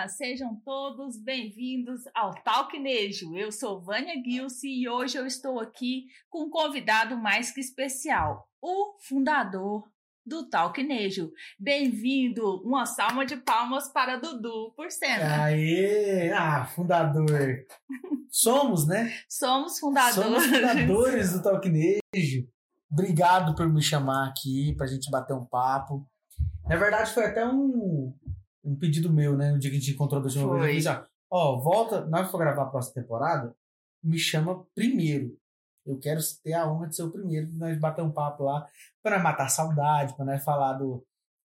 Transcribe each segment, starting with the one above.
Olá, sejam todos bem-vindos ao Talknejo. Eu sou Vânia Gilce e hoje eu estou aqui com um convidado mais que especial, o fundador do Talknejo. Bem-vindo, uma salva de palmas para Dudu por cena. Aê! Ah, fundador. Somos, né? Somos fundadores. Somos fundadores do Talknejo. Obrigado por me chamar aqui pra gente bater um papo. Na verdade, foi até um, um pedido meu, né? No dia que a gente encontrou da última vez. Eu disse, ó, ó, volta, na hora que for gravar a próxima temporada, me chama primeiro. Eu quero ter a honra de ser o primeiro, pra nós bater um papo lá, pra nós matar a saudade, pra nós falar do.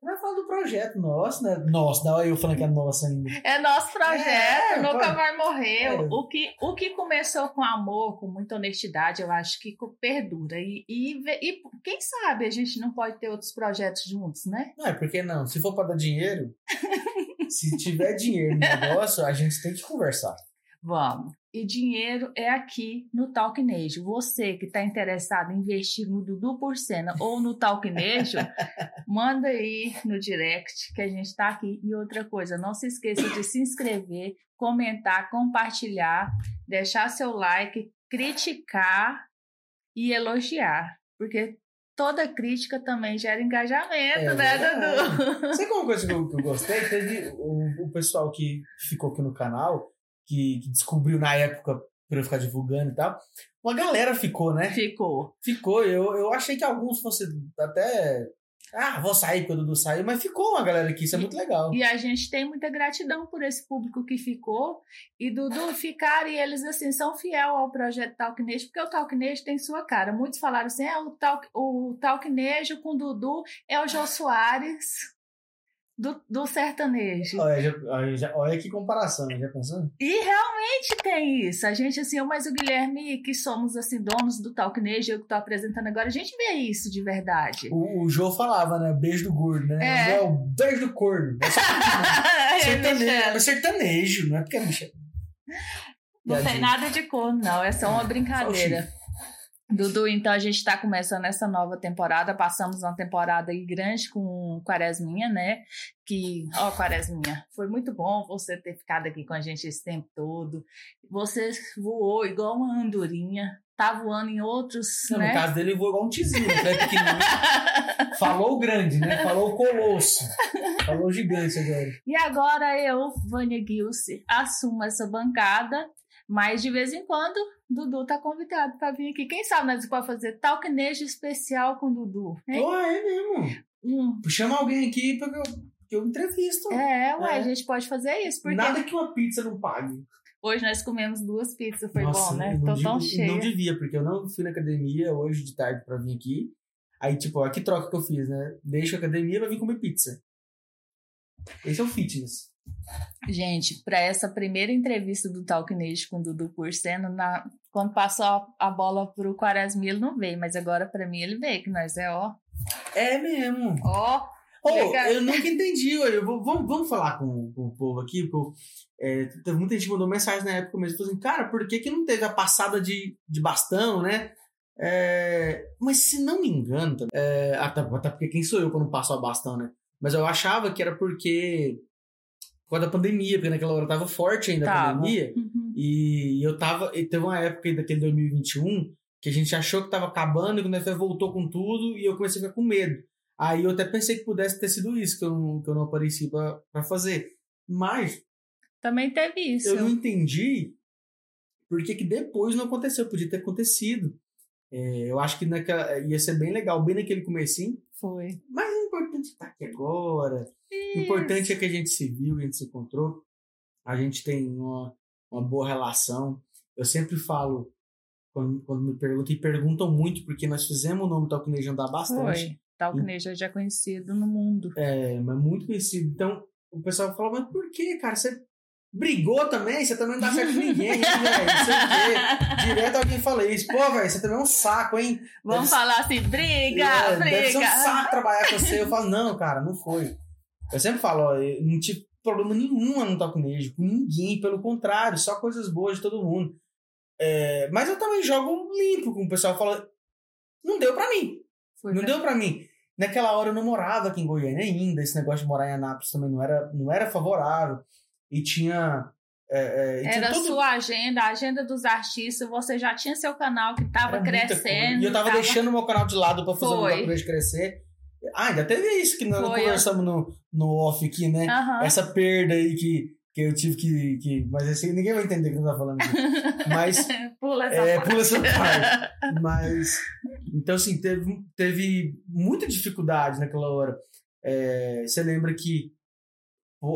Pra nós falar do projeto nosso, né? Nossa, não eu falando que é nosso ainda. É nosso projeto, É, nunca pô. vai morrer. É. O, que, o que começou com amor, com muita honestidade, eu acho que perdura. E, e, e quem sabe a gente não pode ter outros projetos juntos, né? Não, é porque não. Se for pra dar dinheiro, se tiver dinheiro no negócio, a gente tem que conversar. Vamos. E dinheiro é aqui no Talknejo. Você que está interessado em investir no Dudu por cena ou no Talknejo, manda aí no direct que a gente está aqui. E outra coisa, não se esqueça de se inscrever, comentar, compartilhar, deixar seu like, criticar e elogiar. Porque toda crítica também gera engajamento, É né. Dudu? Sabe uma coisa que eu, que eu gostei? Teve o, o pessoal que ficou aqui no canal, que, que descobriu na época, por eu ficar divulgando e tal. Uma galera ficou, né? Ficou. Ficou. Eu, eu achei que alguns fossem até. Ah, vou sair porque o Dudu saiu, mas ficou uma galera aqui, isso é muito legal. E a gente tem muita gratidão por esse público que ficou. E Dudu, ficaram e eles assim são fiel ao projeto Talknejo, porque o Talknejo tem sua cara. Muitos falaram assim: é, o, Talk, o Talknejo com Dudu é o Jô Soares do, do sertanejo. Olha, já- olha, já- olha que comparação, já pensou? E realmente tem isso. A gente, assim, eu mais o Guilherme, que somos assim, donos do Talknejo, eu que estou apresentando agora, a gente vê isso de verdade. O, o Jô falava, né? Beijo do gordo, né? É. o beijo do corno. É sertanejo, é sertanejo, não é porque é bicha. Não tem nada de corno, não. É só uma brincadeira. Dudu, então a gente está começando essa nova temporada. Passamos uma temporada aí grande com Quaresminha, né? Que, ó, Quaresminha, foi muito bom você ter ficado aqui com a gente esse tempo todo. Você voou igual uma andorinha, tá voando em outros, Não, né? No caso dele, ele voou igual um tizinho, né? Pequenininho. Falou grande, né? Falou colosso. Falou gigante agora. E agora eu, Vânia Gilce, assumo essa bancada, mas de vez em quando Dudu tá convidado para vir aqui. Quem sabe nós podemos fazer talknejo especial com Dudu, hein? Pô, é mesmo. Hum. Chama alguém aqui pra que eu, que eu entrevisto. É, ué, É. a gente pode fazer isso, porque Nada que uma pizza não pague. hoje nós comemos duas pizzas, foi Nossa, bom, né? Tô tão cheia. Não devia, porque eu não fui na academia hoje de tarde pra vir aqui. Aí, tipo, ó, que troca que eu fiz, né? Deixo a academia pra vir comer pizza. Esse é o fitness. Gente, para essa primeira entrevista do Talknejo com o Dudu Porceno, na, quando passou a, a bola pro Quaresmi, ele não veio, mas agora para mim ele veio, que nós é ó, É mesmo. ó, Legal. eu nunca entendi. Eu vou, vamos, vamos falar com, com o povo aqui, porque é, teve muita gente que mandou mensagem na época mesmo. Falou assim, cara, por que, que não teve a passada de, de bastão, né? É, mas se não me engano, é, até, até porque quem sou eu quando passo a bastão, né? Mas eu achava que era porque. Causa da pandemia, porque naquela hora tava forte ainda a Tava. pandemia. Uhum. E eu tava. E teve uma época aí daquele 2021 que a gente achou que tava acabando e quando a voltou com tudo e eu comecei a ficar com medo. Aí eu até pensei que pudesse ter sido isso que eu não, que eu não apareci pra, pra fazer. Mas também teve isso. eu não entendi por que, que depois não aconteceu. Podia ter acontecido. É, eu acho que naquela, ia ser bem legal, bem naquele comecinho. Foi. Mas importante estar aqui agora. O importante é que a gente se viu, a gente se encontrou. A gente tem uma, uma boa relação. Eu sempre falo, quando, quando me perguntam, e perguntam muito, porque nós fizemos o nome Talknejo andar bastante. Foi. Talknejo já é conhecido no mundo. É, mas muito conhecido. Então, o pessoal fala, mas por que, cara? Você brigou também? Você também não dá certo com ninguém, hein, velho? Não sei o quê. Direto alguém fala isso. Pô, velho, você também é um saco, hein? Vamos Deve- falar assim, briga, É, briga. Deve ser um saco trabalhar com você. Eu falo, não, cara, não foi. Eu sempre falo, ó, eu não tive problema nenhum no Talknejo, com ninguém, pelo contrário, só coisas boas de todo mundo. É, mas eu também jogo limpo, como o pessoal fala, não deu pra mim. Foi Não pra- deu pra mim. Naquela hora eu não morava aqui em Goiânia ainda, esse negócio de morar em Anápolis também não era, não era favorável. E tinha. É, é, Era a sua agenda, a agenda dos artistas, você já tinha seu canal que estava crescendo. E eu estava tava... deixando o meu canal de lado para fazer Foi. o meu crescer. Ah, ainda teve isso que nós Foi, conversamos no, no off aqui, né? Uhum. Essa perda aí que, que eu tive que. que mas assim, ninguém vai entender o que eu tô falando. Mas. pula essa é, parte. Pula essa parte. Mas. Então, assim, teve, teve muita dificuldade naquela hora. É, você lembra que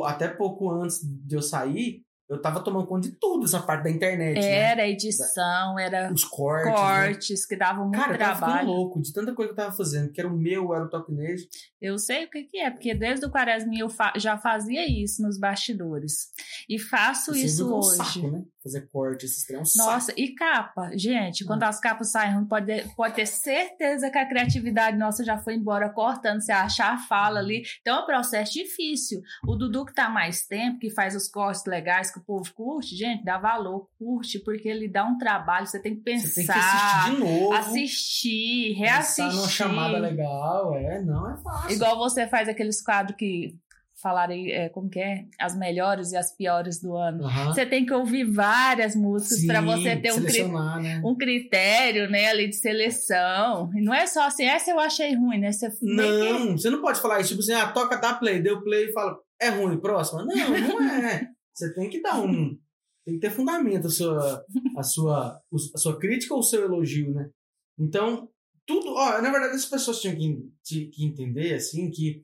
até pouco antes de eu sair, eu tava tomando conta de tudo, essa parte da internet. Né? Era né? edição, era os cortes, cortes né? que davam muito Cara, trabalho. Cara, eu louco de tanta coisa que eu tava fazendo, que era o meu, era o Topnage. Eu sei o que, que é, porque desde o Quaresma eu fa já fazia isso nos bastidores. E faço Você isso hoje. Um saco, né? Fazer corte, esses trem é um Nossa, saco. e capa, gente, quando hum. as capas saem pode, pode ter certeza que a criatividade nossa já foi embora cortando, você achar a fala ali. Então é um processo difícil. O Dudu que tá mais tempo, que faz os cortes legais que o povo curte, gente, dá valor, curte, porque ele dá um trabalho, você tem que pensar. Você tem que assistir de novo. Assistir, reassistir. Pensar numa chamada legal, é, não é fácil. Igual você faz aqueles quadros que falarem é, como que é as melhores e as piores do ano. Uhum. Você tem que ouvir várias músicas para você ter um, cri né? um critério, né, ali de seleção. E não é só assim, essa eu achei ruim, né? Você não, que... você não pode falar isso, tipo assim, ah, toca, dá play, deu play e fala, é ruim, próxima. Não, não é. Você tem que dar um. Tem que ter fundamento a sua, a sua, a sua crítica ou o seu elogio, né? Então, tudo. Ó, na verdade, as pessoas tinham que, que entender, assim, que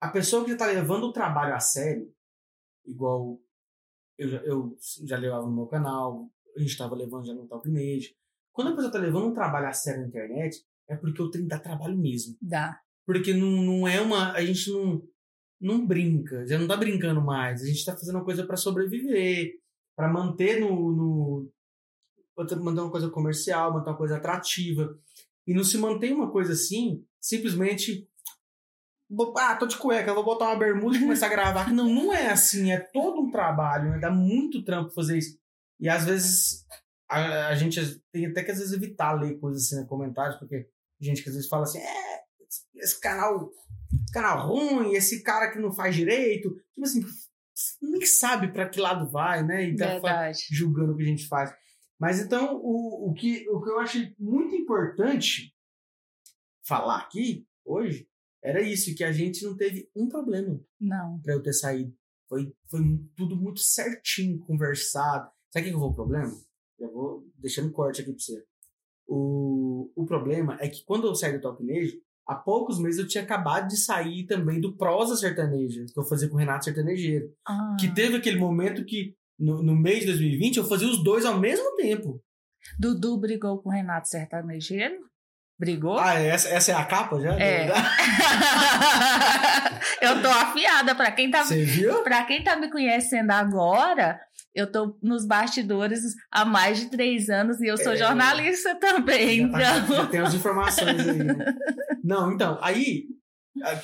a pessoa que está levando o trabalho a sério, igual eu, eu já levava no meu canal, a gente estava levando já no Talk Mage. Quando a pessoa está levando um trabalho a sério na internet, é porque o trem dá trabalho mesmo. Dá. Porque não, não é uma. A gente não não brinca, já não tá brincando mais. A gente tá fazendo uma coisa para sobreviver, para manter no, no manter uma coisa comercial, manter uma coisa atrativa. E não se mantém uma coisa assim, simplesmente ah, tô de cueca, vou botar uma bermuda e começar a gravar. Não, não é assim, é todo um trabalho, né? Dá muito trampo fazer isso. E às vezes a, a gente tem até que às vezes evitar ler coisas assim nos comentários, porque gente que às vezes fala assim, é, esse canal canal ruim, esse cara que não faz direito. Tipo assim, nem sabe para que lado vai, né? E tá julgando o que a gente faz. Mas então, o, o, que, o que eu achei muito importante falar aqui hoje era isso, que a gente não teve um problema. Não. Pra eu ter saído. Foi, foi tudo muito certinho, conversado. Sabe o que foi o problema? Eu vou deixando corte aqui pra você. O, o problema é que quando eu saí do Top Nejo, há poucos meses eu tinha acabado de sair também do Prosa Sertaneja, que eu fazia com o Renato Sertanejeiro. Ah. Que teve aquele momento que, no, no mês de 2020, eu fazia os dois ao mesmo tempo. Dudu brigou com o Renato Sertanejeiro? Brigou? Ah, essa, essa é a capa já? É. eu tô afiada. Pra quem, tá, Você viu? pra quem tá me conhecendo agora, eu tô nos bastidores há mais de três anos e eu sou é, jornalista também. Já, tá, então... já tem as informações aí. Né? Não, então, aí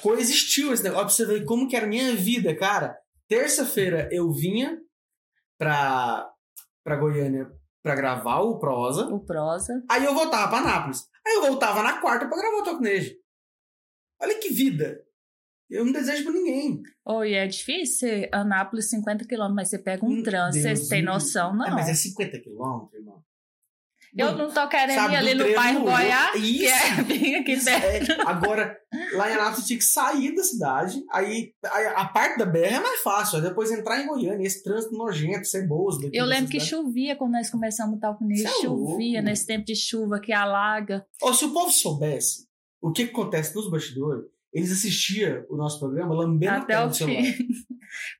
coexistiu esse negócio pra você ver como que era a minha vida, cara. Terça-feira eu vinha pra, pra Goiânia pra gravar o Prosa. O Prosa. Aí eu voltava pra Nápoles. Aí eu voltava na quarta pra gravar o Tocnejo. Olha que vida. Eu não desejo pra ninguém. E é difícil Anápolis 50 quilômetros, mas você pega um trânsito, você tem noção, não. É, mas é 50 quilômetros, irmão. Eu não tô querendo ir ali no bairro Goiás, que é bem aqui perto. É. Agora, lá em Anápolis tinha que sair da cidade, aí a, a, parte da BR é mais fácil, aí depois entrar em Goiânia, esse trânsito nojento, ceboso. Eu lembro que chovia quando nós começamos o tal com isso, é chovia louco. nesse tempo de chuva que alaga. Ou se o povo soubesse o que, que acontece nos bastidores, eles assistiam o nosso programa lambendo Até a o celular.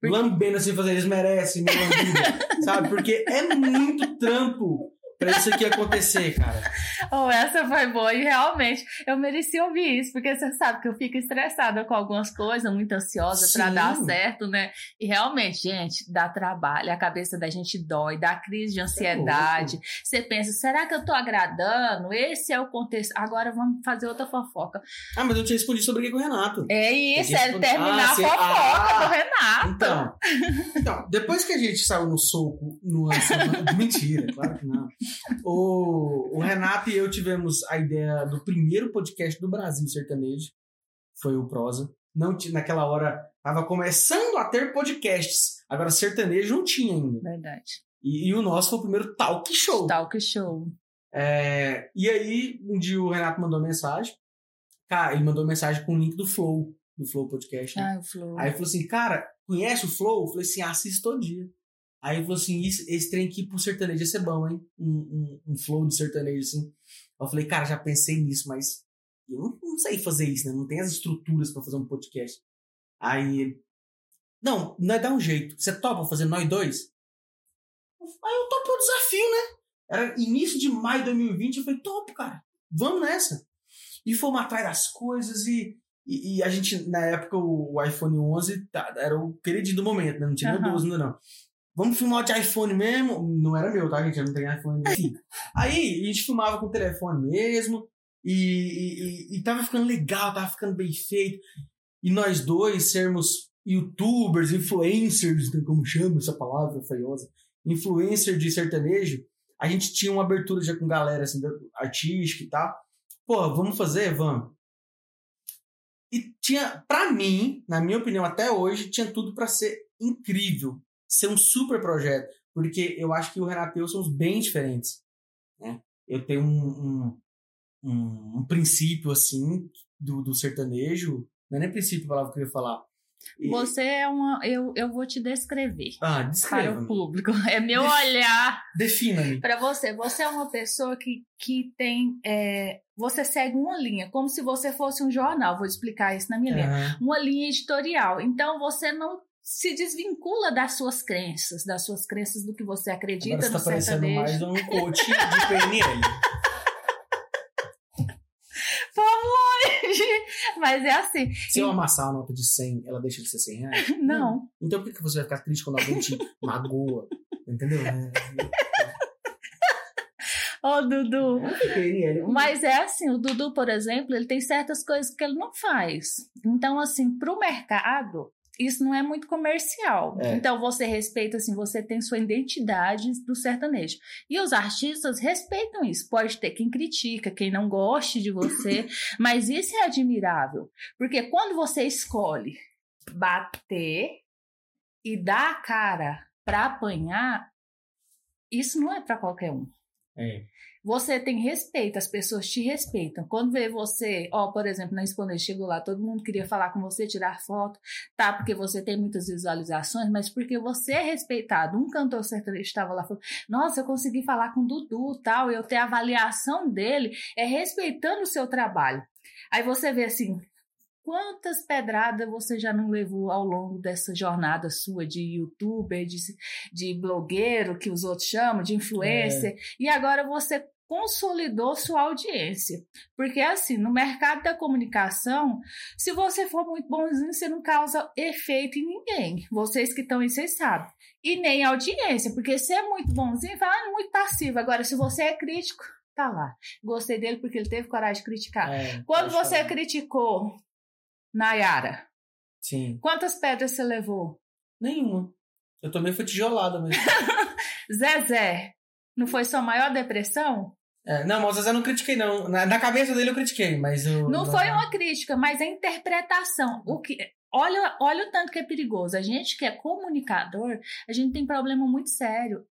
Porque... Lambendo assim, fazer, eles merecem, minha sabe? Porque é muito trampo pra isso aqui acontecer, cara. Oh, essa foi boa. E realmente, eu mereci ouvir isso, porque você sabe que eu fico estressada com algumas coisas, muito ansiosa para dar certo, né? E realmente, gente, dá trabalho, a cabeça da gente dói, dá crise de é ansiedade. Você pensa, será que eu tô agradando? Esse é o contexto. Agora vamos fazer outra fofoca. Ah, mas eu te respondi sobre o que com o Renato. É isso, é terminar ah, a fofoca ah, do Renato. Então, então, depois que a gente saiu no soco, no mentira, claro que não. O, o Renato e eu tivemos a ideia do primeiro podcast do Brasil sertanejo. Foi o Prosa. Não, naquela hora Tava começando a ter podcasts. Agora, sertanejo não tinha ainda. Verdade. E, e o nosso foi o primeiro talk show. Talk show. É, e aí, um dia o Renato mandou mensagem. Cara, ele mandou mensagem com o link do Flow, do Flow Podcast. Né? Ah, o Flow. Aí falou assim, cara, conhece o Flow? Eu falei assim, assisto todo dia. Aí ele falou assim, esse, esse trem aqui pro sertanejo ia ser bom, hein? Um, um, um flow de sertanejo, assim. Eu falei, cara, já pensei nisso, mas eu não, não sei fazer isso, né? Não tem as estruturas para fazer um podcast. Aí ele, não, nós dá um jeito. Você topa fazer nós dois? Aí eu topo o desafio, né? Era início de maio de 2020, eu falei, topo, cara, vamos nessa. E fomos atrás das coisas e, e, e a gente, na época, o, o iPhone 11 tá, era o queridinho do momento, né? Não tinha uhum. 12 ainda não. Vamos filmar de iPhone mesmo? Não era meu, tá, gente? Eu não tenho iPhone mesmo. Aí a gente filmava com o telefone mesmo e, e, e tava ficando legal, tava ficando bem feito. E nós dois sermos youtubers, influencers, né, como chama essa palavra feiosa, influencer de sertanejo, a gente tinha uma abertura já com galera assim, artística e tal. Pô, vamos fazer? Vamos. E tinha, para mim, na minha opinião, até hoje, tinha tudo para ser incrível, ser um super projeto, porque eu acho que o Renato e eu somos bem diferentes. Né? Eu tenho um, um, um, um princípio assim do, do sertanejo, não é nem princípio a palavra que eu ia falar, você é uma. Eu, eu vou te descrever. Ah, descreva. Para o público. É meu olhar. Defina-me. Para você. Você é uma pessoa que, que tem. É, você segue uma linha, como se você fosse um jornal. Vou explicar isso na minha uhum. linha. Uma linha editorial. Então você não se desvincula das suas crenças, das suas crenças do que você acredita Agora você tá parecendo mais um coach de PNL. Mas é assim. Se eu amassar a nota de 100, ela deixa de ser 100 reais? Não. Então por que você vai ficar triste quando alguém te magoa? Entendeu? Ô, oh, Dudu. Mas é assim, o Dudu, por exemplo, ele tem certas coisas que ele não faz. Então, assim, pro mercado, isso não é muito comercial. É. Então você respeita assim, você tem sua identidade do sertanejo. E os artistas respeitam isso. Pode ter quem critica, quem não goste de você, mas isso é admirável, porque quando você escolhe bater e dar a cara para apanhar, isso não é para qualquer um. É. Você tem respeito, as pessoas te respeitam. Quando vê você, ó, por exemplo, na Exponer, chegou lá, todo mundo queria falar com você, tirar foto, tá? Porque você tem muitas visualizações, mas porque você é respeitado. Um cantor sertanejo estava lá falando, nossa, eu consegui falar com o Dudu, tal, eu ter a avaliação dele, é respeitando o seu trabalho. Aí você vê assim, Quantas pedradas você já não levou ao longo dessa jornada sua de youtuber, de, de blogueiro, que os outros chamam, de influencer, é. e agora você consolidou sua audiência. Porque, assim, no mercado da comunicação, se você for muito bonzinho, você não causa efeito em ninguém. Vocês que estão aí, vocês sabem. E nem audiência, porque se é muito bonzinho, fala ah, muito passivo. Agora, se você é crítico, tá lá. Gostei dele porque ele teve coragem de criticar. É, Quando você falar. criticou Nayara. Sim. Quantas pedras você levou? Nenhuma. Eu tomei foi tijolada mesmo. Zezé, não foi sua maior depressão? É, não, mas o Zezé não critiquei, não. Na, na, cabeça dele eu critiquei, mas eu. Não, não foi uma crítica, mas a interpretação. O que. Olha, olha o tanto que é perigoso. A gente que é comunicador, a gente tem problema muito sério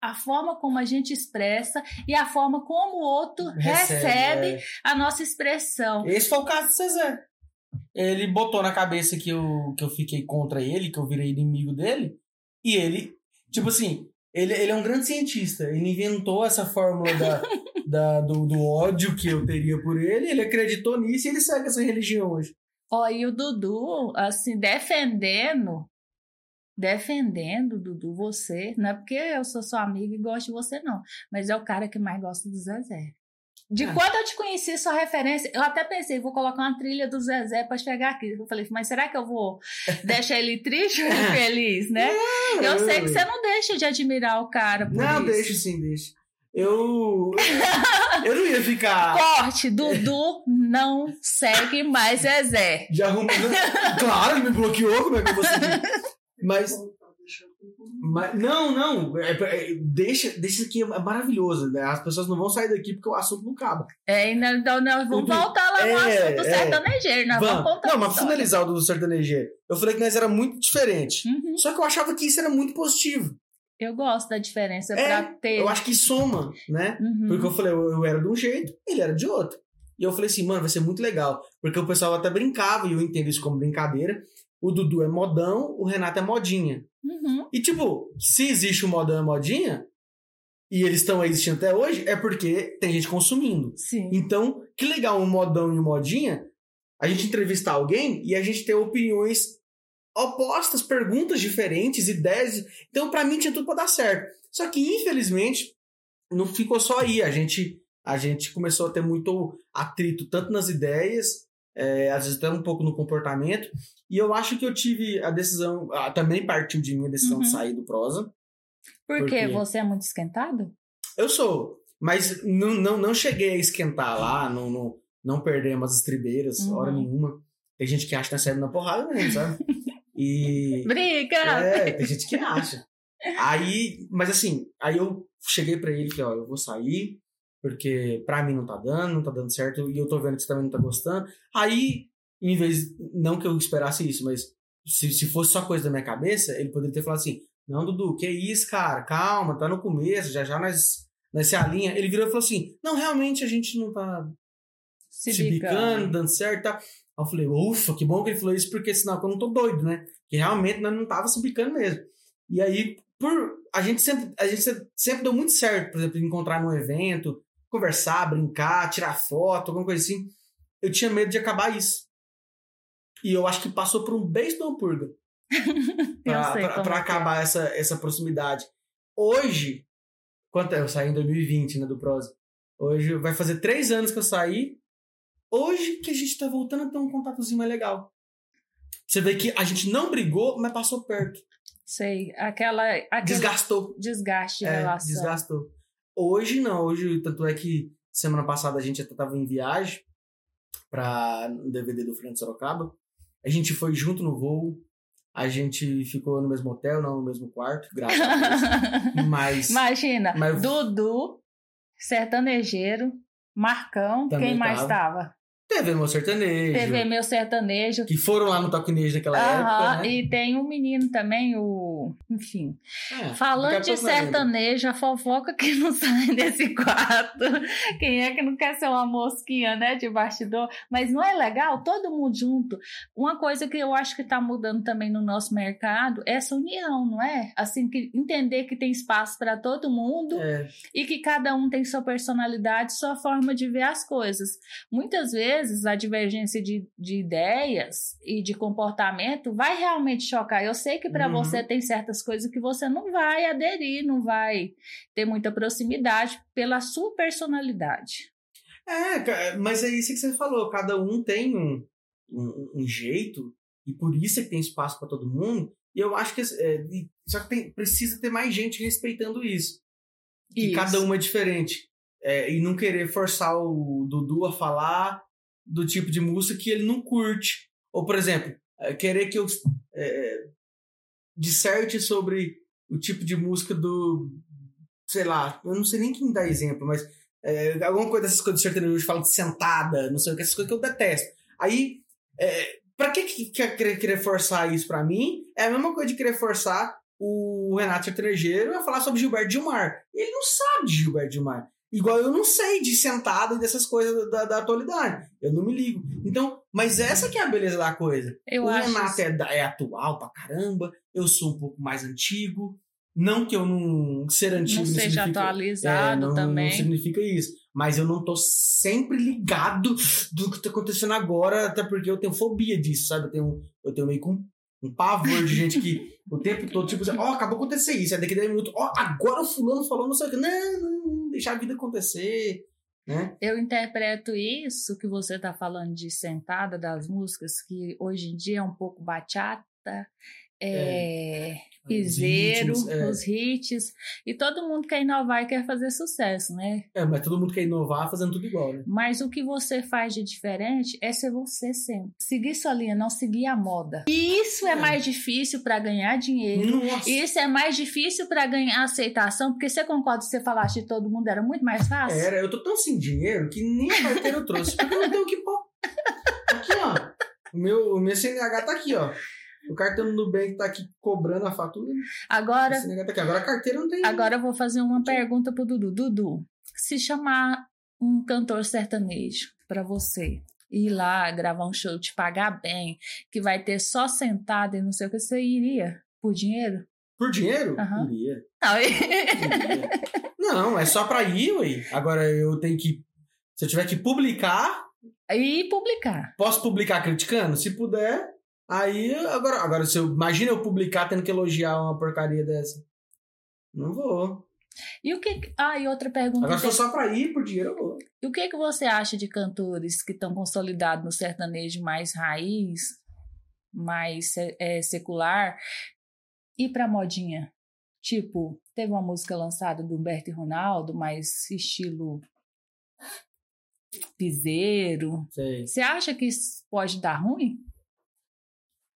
a forma como a gente expressa e a forma como o outro recebe, recebe é. a nossa expressão. Esse foi o caso do Zezé ele botou na cabeça que eu, que eu fiquei contra ele, que eu virei inimigo dele, e ele, tipo assim, ele, ele é um grande cientista, ele inventou essa fórmula da, da, do, do ódio que eu teria por ele, ele acreditou nisso e ele segue essa religião hoje. Ó, oh, e o Dudu, assim, defendendo, defendendo, Dudu, você, não é porque eu sou sua amiga e gosto de você, não, mas é o cara que mais gosta do Zezé. De ah. quando eu te conheci, sua referência, eu até pensei, vou colocar uma trilha do Zezé pra chegar aqui. Eu falei, mas será que eu vou deixar ele triste ou feliz, né? Não, eu sei que você não deixa de admirar o cara por Não, isso. deixa sim, deixa. Eu. Eu não ia ficar. Corte, Dudu não segue mais Zezé. Já arrumou. claro, ele me bloqueou, como é que eu vou seguir? Mas. Mas, não, não. É, é, deixa, deixa isso aqui, é maravilhoso. Né? As pessoas não vão sair daqui porque o assunto não acaba. É, então nós vamos voltar lá no é, assunto é, sertanejeiro. Nós vamos, vamos contar Não, mas finalizar o do sertanejeiro. Eu falei que nós era muito diferente. Uhum. Só que eu achava que isso era muito positivo. Eu gosto da diferença é, pra ter. Eu acho que soma, né? Uhum. Porque eu falei, eu, eu era de um jeito, ele era de outro. E eu falei assim, mano, vai ser muito legal. Porque o pessoal até brincava, e eu entendo isso como brincadeira. O Dudu é modão, o Renato é modinha. Uhum. E, tipo, se existe o modão e a modinha, e eles estão existindo até hoje, é porque tem gente consumindo. Sim. Então, que legal um modão e um modinha, a gente entrevistar alguém e a gente ter opiniões opostas, perguntas diferentes, ideias. Então, para mim, tinha tudo para dar certo. Só que, infelizmente, não ficou só aí. A gente, a gente começou a ter muito atrito, tanto nas ideias, é, às vezes até um pouco no comportamento. E eu acho que eu tive a decisão, também partiu de mim a decisão uhum. de sair do prosa. Por porque você é muito esquentado? Eu sou, mas não, não, não cheguei a esquentar lá, não, não, não perder umas estribeiras, uhum. hora nenhuma. Tem gente que acha que tá saindo na porrada mesmo, sabe? E. Briga! É, tem gente que acha. Aí, mas assim, aí eu cheguei para ele e falei, ó, eu vou sair, porque pra mim não tá dando, não tá dando certo, e eu tô vendo que você também não tá gostando. Aí em vez, não que eu esperasse isso, mas se, se fosse só coisa da minha cabeça, ele poderia ter falado assim: Não, Dudu, que isso, cara, calma, tá no começo, já já nós, nós se alinha. Ele virou e falou assim: Não, realmente a gente não tá se, se bicando, dando certo tá? Aí eu falei: Ufa, que bom que ele falou isso, porque senão eu não tô doido, né? Que realmente nós não tava se bicando mesmo. E aí, por a gente sempre, a gente sempre deu muito certo, por exemplo, encontrar num evento, conversar, brincar, tirar foto, alguma coisa assim. Eu tinha medo de acabar isso. E eu acho que passou por um beijo uma purga. pra, pra, pra é. acabar essa, essa proximidade. Hoje, quanto é? Eu saí em 2020, né, do Prosa. Hoje vai fazer três anos que eu saí. Hoje que a gente tá voltando a ter um contatozinho mais legal. Você vê que a gente não brigou, mas passou perto. Sei. Aquela. Desgastou. Desgaste de é, relação. Desgastou. Hoje não. Hoje, tanto é que semana passada a gente até tava em viagem para o DVD do Fernando Sorocaba. A gente foi junto no voo. A gente ficou no mesmo hotel, não no mesmo quarto, graças a Deus. Mas. Imagina, mas... Dudu, sertanejeiro, Marcão, Também quem mais estava? TV Meu Sertanejo. TV Meu Sertanejo. Que foram lá no Toquinejo naquela época. Né? E tem um menino também, o. Enfim. É, Falando de sertanejo, a fofoca que não sai desse quarto. Quem é que não quer ser uma mosquinha, né? De bastidor. Mas não é legal? Todo mundo junto. Uma coisa que eu acho que está mudando também no nosso mercado é essa união, não é? Assim, que entender que tem espaço para todo mundo é. e que cada um tem sua personalidade, sua forma de ver as coisas. Muitas vezes a divergência de, de ideias e de comportamento vai realmente chocar. Eu sei que para uhum. você tem certas coisas que você não vai aderir, não vai ter muita proximidade pela sua personalidade. É, mas é isso que você falou. Cada um tem um, um, um jeito e por isso é que tem espaço para todo mundo. E eu acho que é, só que tem, precisa ter mais gente respeitando isso. Que cada uma é diferente. É, e não querer forçar o Dudu a falar do tipo de música que ele não curte. Ou, por exemplo, é, querer que eu é, disserte sobre o tipo de música do. Sei lá, eu não sei nem quem dá exemplo, mas é, alguma coisa dessas coisas de sertanejo fala de sentada, não sei o que, essas coisas que eu detesto. Aí, é, pra que, que querer, querer forçar isso pra mim? É a mesma coisa de querer forçar o Renato Sertanejeiro a falar sobre Gilberto Gilmar. Ele não sabe de Gilberto Gilmar. Igual eu não sei de sentada e dessas coisas da, da, atualidade. Eu não me ligo. Então, mas essa que é a beleza da coisa. Eu o Renato é, é, atual pra caramba. Eu sou um pouco mais antigo. Não que eu não ser antigo não, não seja atualizado é, não, também. Não significa isso. Mas eu não tô sempre ligado do que tá acontecendo agora, até porque eu tenho fobia disso, sabe? Eu tenho, eu tenho meio com um pavor de gente que o tempo todo, tipo assim, ó, oh, acabou de acontecer isso, aí daqui a 10 minutos, ó, oh, agora o fulano falou não sei o que. Não, não, deixar a vida acontecer. Né? Eu interpreto isso que você está falando de sentada das músicas, que hoje em dia é um pouco bachata, é, é. piseiro, os hits, é. os hits, e todo mundo quer inovar e quer fazer sucesso, né? É, mas todo mundo quer inovar fazendo tudo igual, né? Mas o que você faz de diferente é ser você sempre. Seguir sua linha, não seguir a moda. E isso é, é mais difícil para ganhar dinheiro. Nossa. Isso é mais difícil para ganhar aceitação, porque você concorda se você falasse de todo mundo era muito mais fácil? Era, eu tô tão sem dinheiro que nem a carteira eu trouxe, porque eu não tenho o que pôr. Aqui, ó. O meu, o meu CNH tá aqui, ó. O cartão do Nubank tá aqui cobrando a fatura. Agora. Tá. Agora a carteira não tem. Agora eu vou fazer uma pergunta pro Dudu. Dudu, se chamar um cantor sertanejo para você ir lá gravar um show, te pagar bem, que vai ter só sentado e não sei o que, você iria por dinheiro? Por dinheiro? Uhum. Iria. Não, iria. não, é só pra ir, ué. Agora eu tenho que. Se eu tiver que publicar. E publicar. Posso publicar criticando? Se puder, Aí, agora, agora se eu, imagina eu publicar tendo que elogiar uma porcaria dessa. Não vou. E o que. Ah, e outra pergunta. Agora, se for só pra ir por dinheiro, eu vou. E o que, que você acha de cantores que estão consolidados no sertanejo mais raiz, mais é, secular, e pra modinha? Tipo, teve uma música lançada do Humberto e Ronaldo, mais estilo piseiro. Sei. Você acha que isso pode dar ruim?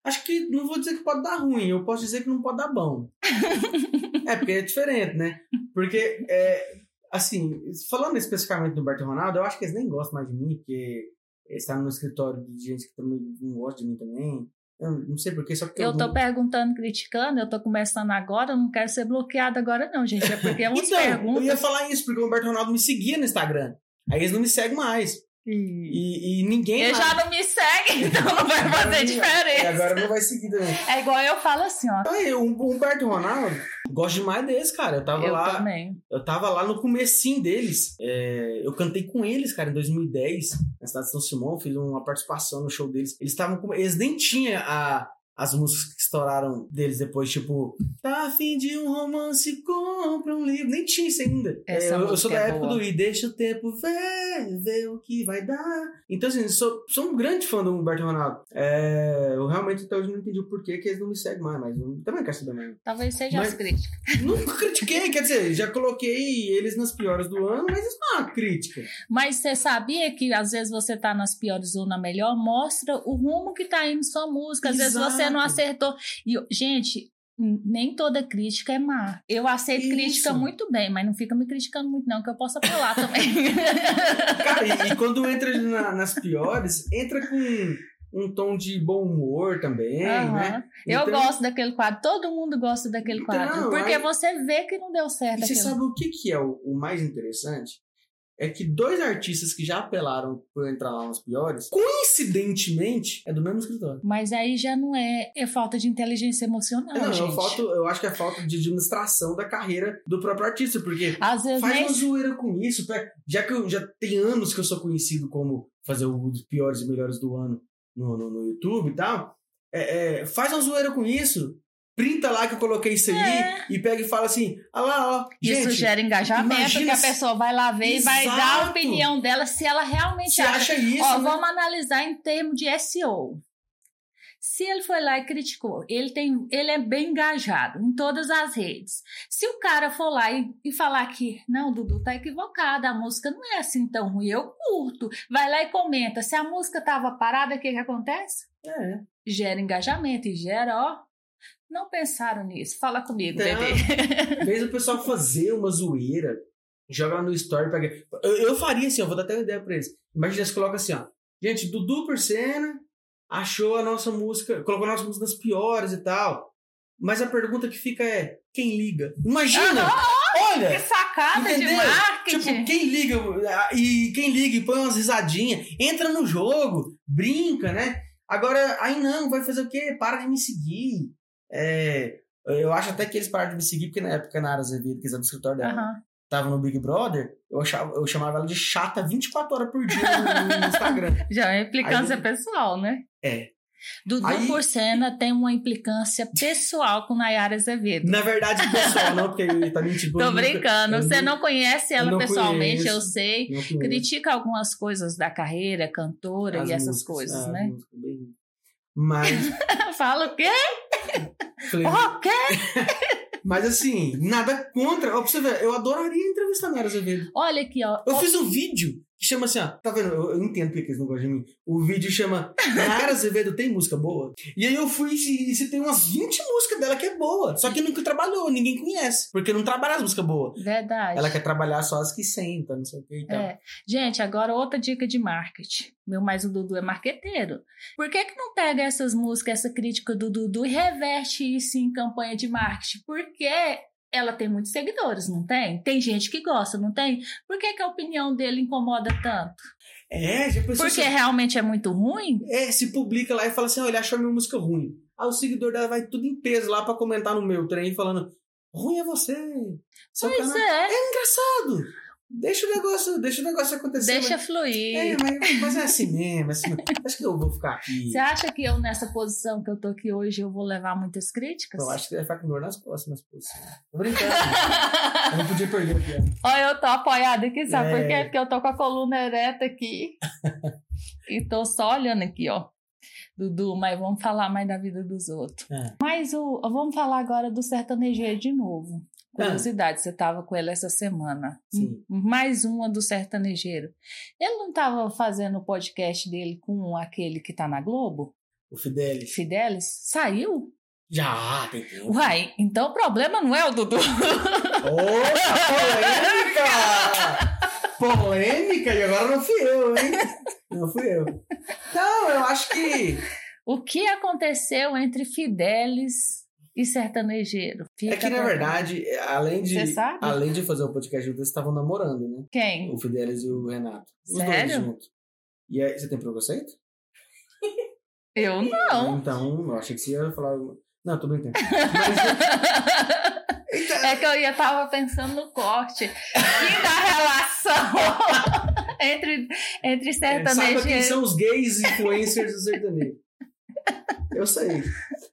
Acho que não vou dizer que pode dar ruim, eu posso dizer que não pode dar bom. é, porque é diferente, né? Porque, é, assim, falando especificamente do Humberto Ronaldo, eu acho que eles nem gostam mais de mim, porque eles estão no escritório de gente que também não gosta de mim também. Eu não sei porquê, só porque. Eu, eu tô não... perguntando, criticando, eu tô começando agora, não quero ser bloqueado agora, não, gente. É porque é umas então, perguntas. Eu ia falar isso, porque o Humberto Ronaldo me seguia no Instagram. Aí eles não me seguem mais. E, e, ninguém. Ele já não me segue, então não vai fazer diferença. Agora não vai seguir também. É igual eu falo assim, ó. Aí, o Humberto Ronaldo, gosto demais desse, cara. Eu tava eu lá. Também. Eu tava lá no comecinho deles. É, eu cantei com eles, cara, em 2010, na cidade de São Simão, fiz uma participação no show deles. Eles estavam com. Eles nem tinham a as músicas que estouraram deles depois, tipo, tá afim de um romance, compra um livro. Nem tinha isso ainda. É, eu, eu, sou da é época boa. do E deixa o tempo ver, ver o que vai dar. Então, assim, sou, sou um grande fã do Humberto Ronaldo. É, eu realmente até hoje não entendi o porquê que eles não me seguem mais, mas eu também quero saber mais. Talvez seja mas, as críticas. Nunca critiquei, quer dizer, já coloquei eles nas piores do ano, mas isso não é uma crítica. Mas você sabia que às vezes você tá nas piores ou na melhor, mostra o rumo que tá indo sua música. Às Exato. vezes você não acertou. E, gente, nem toda crítica é má. Eu aceito Isso. crítica muito bem, mas não fica me criticando muito, não, que eu possa falar também. Cara, e, e, quando entra na, nas piores, entra com um tom de bom humor também, uhum. né? Então, eu gosto daquele quadro, todo mundo gosta daquele então, quadro, porque aí, você vê que não deu certo. E você sabe o que, que é o, o mais interessante? É que dois artistas que já apelaram por entrar lá nos piores, coincidentemente, é do mesmo escritório. Mas aí já não é, é falta de inteligência emocional, não, gente. Eu, falta, eu acho que é falta de administração da carreira do próprio artista, porque Às vezes faz nem... uma zoeira com isso, já que eu, já tem anos que eu sou conhecido como fazer os piores e melhores do ano no, no, no YouTube e tal, é, é, faz uma zoeira com isso printa lá que eu coloquei isso aí é. e pega e fala assim: ah lá, ó. Gente, isso gera engajamento, imagina... que a pessoa vai lá ver Exato. e vai dar a opinião dela se ela realmente acha. acha isso. Ó, né? vamos analisar em termos de SEO. Se ele foi lá e criticou, ele, tem, ele é bem engajado em todas as redes. Se o cara for lá e, e falar que, não, Dudu, tá equivocado, a música não é assim tão ruim, eu curto. Vai lá e comenta. Se a música tava parada, o que, que acontece? É. Gera engajamento e gera, ó, não pensaram nisso. Fala comigo, então, bebê. Vez do pessoal fazer uma zoeira, joga lá no story. Pega... Eu, eu faria assim, eu vou dar até uma ideia pra eles. Imagina, você coloca assim, ó. Gente, Dudu Porcena achou a nossa música, colocou a nossa música nas piores e tal. Mas a pergunta que fica é: quem liga? Imagina! olha! Que sacada entendeu? de marketing! Tipo, quem liga e quem liga e põe umas risadinhas, entra no jogo, brinca, né? Agora, aí não, vai fazer o quê? Para de me seguir. É, eu acho até que eles pararam de me seguir, porque na época na área Azevedo, que é do escritório dela, uhum. tava no Big Brother, eu, achava, eu chamava ela de chata 24 horas por dia no, no Instagram. Já é implicância Aí, pessoal, né? É. Dudu Aí, Porcena tem uma implicância pessoal com Nayara Azevedo. Na verdade, pessoal, não, porque ele tá mentindo. Tô brincando. Você não, conhece ela pessoalmente, conheço, eu sei. Critica algumas coisas da carreira, cantora As e essas músicas, coisas, né? Mas. Fala o quê? Falei, quê? Mas assim, nada contra. Ó, pra você ver, eu adoraria entrevistar a Nayara Azevedo. Olha aqui, ó. Eu fiz um vídeo chama assim, ó. Tá vendo? Eu, eu entendo porque eles não gostam de mim. O vídeo chama Nayara Azevedo tem música boa? E aí eu fui e citei umas 20 músicas dela que é boa. Só que nunca trabalhou, ninguém conhece. Porque não trabalha as músicas boas. Verdade. Ela quer trabalhar só as que senta, não sei o que e tal. É. Gente, agora outra dica de marketing. Meu mais o Dudu é marqueteiro. Por que, que não pega essas músicas, essa crítica do Dudu e reveste isso em campanha de marketing? Porque ela tem muitos seguidores, não tem? Tem gente que gosta, não tem? Por que, que a opinião dele incomoda tanto? É, já pensou Porque assim, realmente é muito ruim? É, se publica lá e fala assim, ó, ele achou minha música ruim. Aí o seguidor dela vai tudo em peso lá pra comentar no meu trem, falando, ruim é você. Pois canal- é. É engraçado. Deixa o negócio, deixa o negócio acontecer. Deixa mas... fluir. É, mas, mas é assim mesmo, é assim. Acho que eu vou ficar aqui. Você acha que eu, nessa posição que eu tô aqui hoje, eu vou levar muitas críticas? Eu acho que vai ficar com dor nas nas posições. Tô brincando. eu não podia perder aqui. ó. Olha, eu tô apoiada aqui, sabe por É. quê? Porque eu tô com a coluna ereta aqui. e tô só olhando aqui, ó. Dudu, mas vamos falar mais da vida dos outros. É. Mas o, vamos falar agora do sertanejeiro de novo. Ah. Curiosidade, você tava com ele essa semana. Sim. Mais uma do sertanejeiro. Ele não tava fazendo o podcast dele com aquele que tá na Globo? O Fidelis. Fidelis? Saiu? Já, tem tempo. Uai, então o problema não é o Dudu. Ô, polêmica! polêmica! E agora não fui eu, hein? Não fui eu. Não, eu acho que. O que aconteceu entre Fidelis e sertanejeiro? É que, na verdade, além de, além de fazer o podcast juntos, eles estavam namorando, né? Quem? O Fidelis e o Renato. Os Sério? dois juntos. E aí, você tem preconceito? Eu não. Então, eu achei que você ia falar. Não, tô brincando. Mas, É que eu ia tava pensando no corte. E da relação entre, entre é, saiba quem sertanejeiro. são os gays influencers do sertanejo. Eu sei.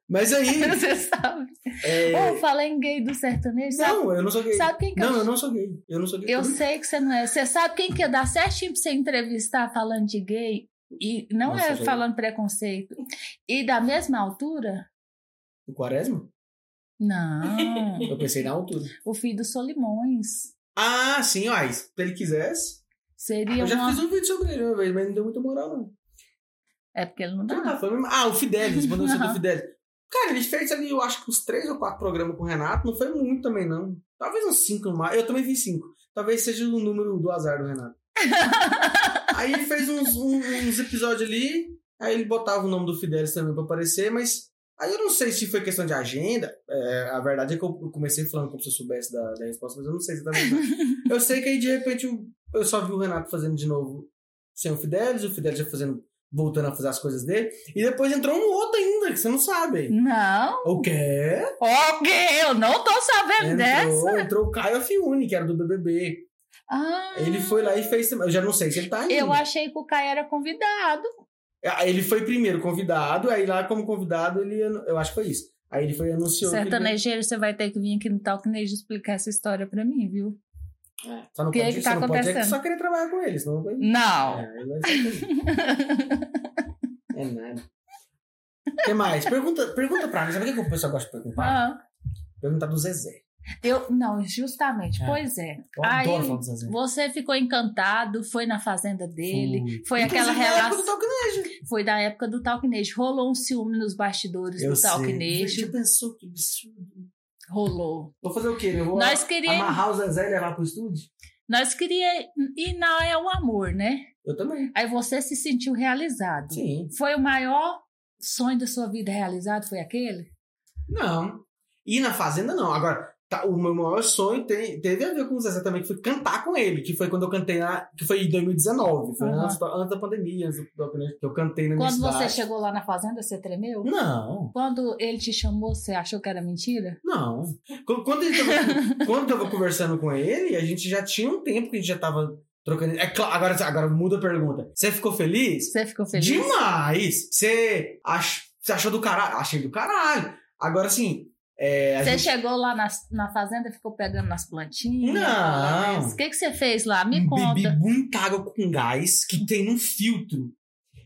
Mas aí. Você sabe? é, Oh, falei em gay do sertanejo. Sabe, Não, eu não sou gay. sabe quem que Não, eu... eu não sou gay. Eu não sou gay. Eu brincando. sei que você não é. Você sabe quem que ia dar certinho pra você entrevistar falando de gay? E não Nossa, é gente. falando preconceito. E da mesma altura? O Quaresma? Não. Eu pensei na altura. o filho do Solimões. Ah, sim, ó. Se ele quisesse. Seria Eu já uma. fiz um vídeo sobre ele uma vez, mas não deu muita moral, não. É porque ele não Então tá, dá. foi mesmo- Ah, o Fidelis, mandou você do Não. Fidelis. Cara, ele fez ali, eu acho que uns três ou quatro programas com o Renato. Não foi muito também, não. Talvez uns cinco no mais. Eu também fiz cinco. Talvez seja o número do azar do Renato. aí ele fez uns, uns episódios ali. Aí ele botava o nome do Fidelis também pra aparecer, mas. Aí eu não sei se foi questão de agenda. É, a verdade é que eu comecei falando como se eu soubesse da, da resposta, mas eu não sei exatamente. não. eu sei que aí de repente eu, eu só vi o Renato fazendo de novo sem o Fidelis, o Fidelis já fazendo, voltando a fazer as coisas dele. E depois entrou um outro ainda, que você não sabe. Não. O quê? Ok, eu não tô sabendo dessa. Entrou, entrou o Caio Afiuni, que era do BBB. Ah, Ele foi lá e fez. Eu já não sei se ele tá ainda. Eu achei que o Caio era convidado. Aí Ele foi primeiro convidado, aí lá como convidado ele. Eu acho que foi isso. Aí ele foi anunciou. que ele- Sertanejeiro, você vai ter que vir aqui no Talknejo explicar essa história pra mim, viu? É, Só não que pode, é que só tá não pode é que acontecendo? só querer trabalhar com eles, não vai. Não. É, É nada. O que mais? Pergunta, pergunta pra mim. Sabe o que que o pessoal gosta de perguntar? Ah, Perguntar do Zezé. eu, não, justamente. É. Pois é. Eu Aí, adoro falar do Zezé. você ficou encantado, foi na fazenda dele, Fui. foi aquela relação. Foi da época do Talknejo. Rolou um ciúme nos bastidores Eu do sei. Talknejo. Já pensou que absurdo. Rolou. Vou fazer o quê? Eu vou Nós queríamos. amarrar o Zezé e levar pro estúdio? Nós queríamos. E não é o amor, né? Eu também. Aí você se sentiu realizado. Sim. Foi o maior sonho da sua vida realizado? Foi aquele? Não. E na Fazenda, não. Agora, tá, o meu maior sonho tem- teve a ver com o Zezé também, que foi cantar com ele, que foi quando eu cantei na. que foi em 2019. Foi Aham. antes, da- antes da pandemia, antes do, que eu cantei na minha Quando você cidade. chegou lá na fazenda, você tremeu? Não. Quando ele te chamou, você achou que era mentira? Não. Quando, quando, ele tava, quando eu tava conversando com ele, a gente já tinha um tempo que a gente já tava trocando. É claro, agora, agora muda a pergunta. Você ficou feliz? Você ficou feliz? Demais! Você, ach, você achou do caralho? Achei do caralho. Agora, assim. É, Você gente- chegou lá na, na fazenda e ficou pegando nas plantinhas? Não. O que, que você fez lá? Me bebi conta. muita água com gás que tem num filtro.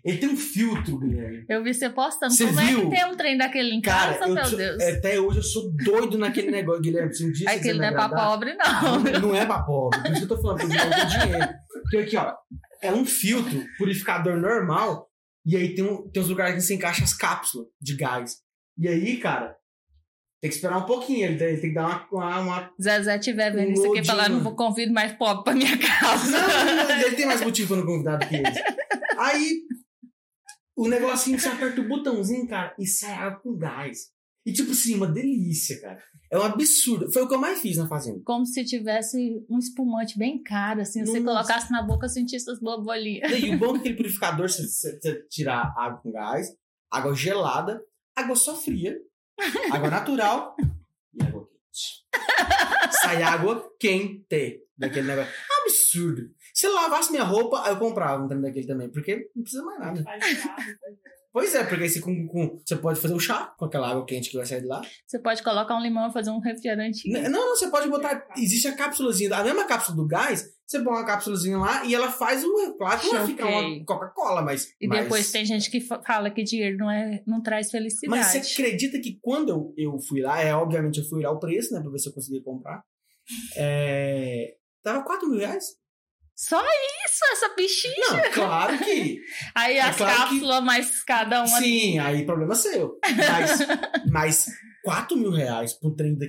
Ele tem um filtro, Guilherme. Eu vi você postando. Você Como viu? é que tem um trem daquele em Cara, casa, meu sou- Deus? até hoje eu sou doido naquele negócio, Guilherme. Se um dia você Aquele quiser não é pra pobre, não. Não, não é pra pobre. Por isso que eu tô falando, porque eu dinheiro. Porque aqui, ó, é um filtro purificador normal, e aí tem, um, tem uns lugares que você encaixa as cápsulas de gás. E aí, cara, tem que esperar um pouquinho. Ele tem, ele tem que dar uma. uma, uma... Zezé tiver vendo Um isso aqui falar, não vou convido mais pobre pra minha casa. Não, não, ele tem mais motivo quando convidado que esse. Aí, o negocinho, você aperta o botãozinho, cara, e sai água com gás. E, tipo assim, uma delícia, cara. É um absurdo. Foi o que eu mais fiz na fazenda. Como se tivesse um espumante bem caro, assim. Você Nossa. colocasse na boca, sentisse as borbolinhas. E o bom é que aquele purificador, você, você, você tirar água com gás, água gelada, água só fria, água natural e água quente. Sai água quente daquele negócio. Absurdo. Se eu lavasse minha roupa, eu comprava um trem daquele também, porque não precisa mais nada. Pois é, porque você, com, você pode fazer o chá com aquela água quente que vai sair de lá. Você pode colocar um limão e fazer um refrigerante. N- Não, não, você pode botar. Existe a cápsulazinha, a mesma cápsula do gás, você põe uma cápsulazinha lá e ela faz um. Claro que não Choquei. uma Coca-Cola, mas. E mas- depois tem gente que fa- fala que dinheiro não, é, não traz felicidade. Mas você acredita que quando eu, eu fui lá, é obviamente eu fui olhar o preço, né, pra ver se eu conseguia comprar. É, tava 4 mil reais? Só isso, essa bichinha. Não, claro que. Aí É as claro que- cápsulas, mais cada uma. Sim, aí problema seu. Mas, mas 4 mil reais pra um trem da,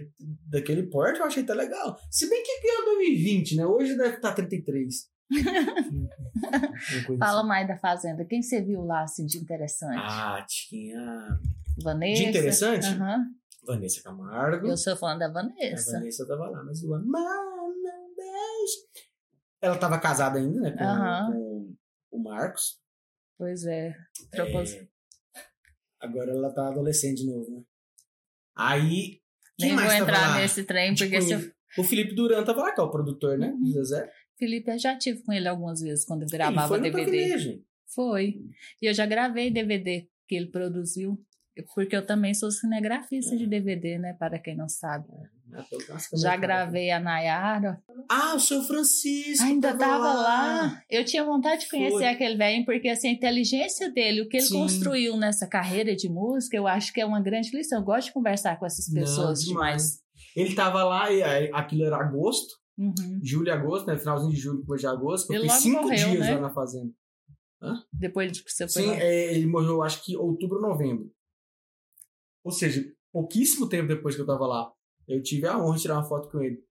daquele porte eu achei até legal. Se bem que é 2020, né? Hoje deve estar 33. Uma coisa Fala assim. mais da Fazenda. Quem você viu lá, assim, de interessante? Ah, tinha Vanessa? de interessante? Aham. Vanessa Camargo. Eu sou fã da A Vanessa. Vanessa tava lá, mas o ano. Ela tava casada ainda, né? Com, com o Marcos. Pois é. É, agora ela tá adolescente de novo, né? Aí. Quem Nem vou mais tava entrar lá? nesse trem, porque Tipo, se eu... O Felipe Duran tava lá, que é o produtor, né? Uhum. Zezé. Felipe, eu já tive com ele algumas vezes quando gravava foi DVD. Foi. E eu já gravei DVD que ele produziu. Porque eu também sou cinegrafista de DVD, né? Para quem não sabe. Ah, Já gravei a Nayara. Ah, o seu Francisco. Ainda tava lá. Eu tinha vontade de conhecer Foi. aquele velho, porque assim, a inteligência dele, o que ele Sim. construiu nessa carreira de música, eu acho que é uma grande lição. Eu gosto de conversar com essas Não, pessoas demais. demais. Ele tava lá e aí, aquilo era agosto, Uhum. julho e agosto, né? Finalzinho de julho, depois de agosto. Eu Ele fiquei cinco morreu, dias né? lá na fazenda. Depois de que você foi Sim, lá. é, ele morreu acho que outubro, novembro. Ou seja, pouquíssimo tempo depois que eu tava lá. Eu tive a honra de tirar uma foto com ele.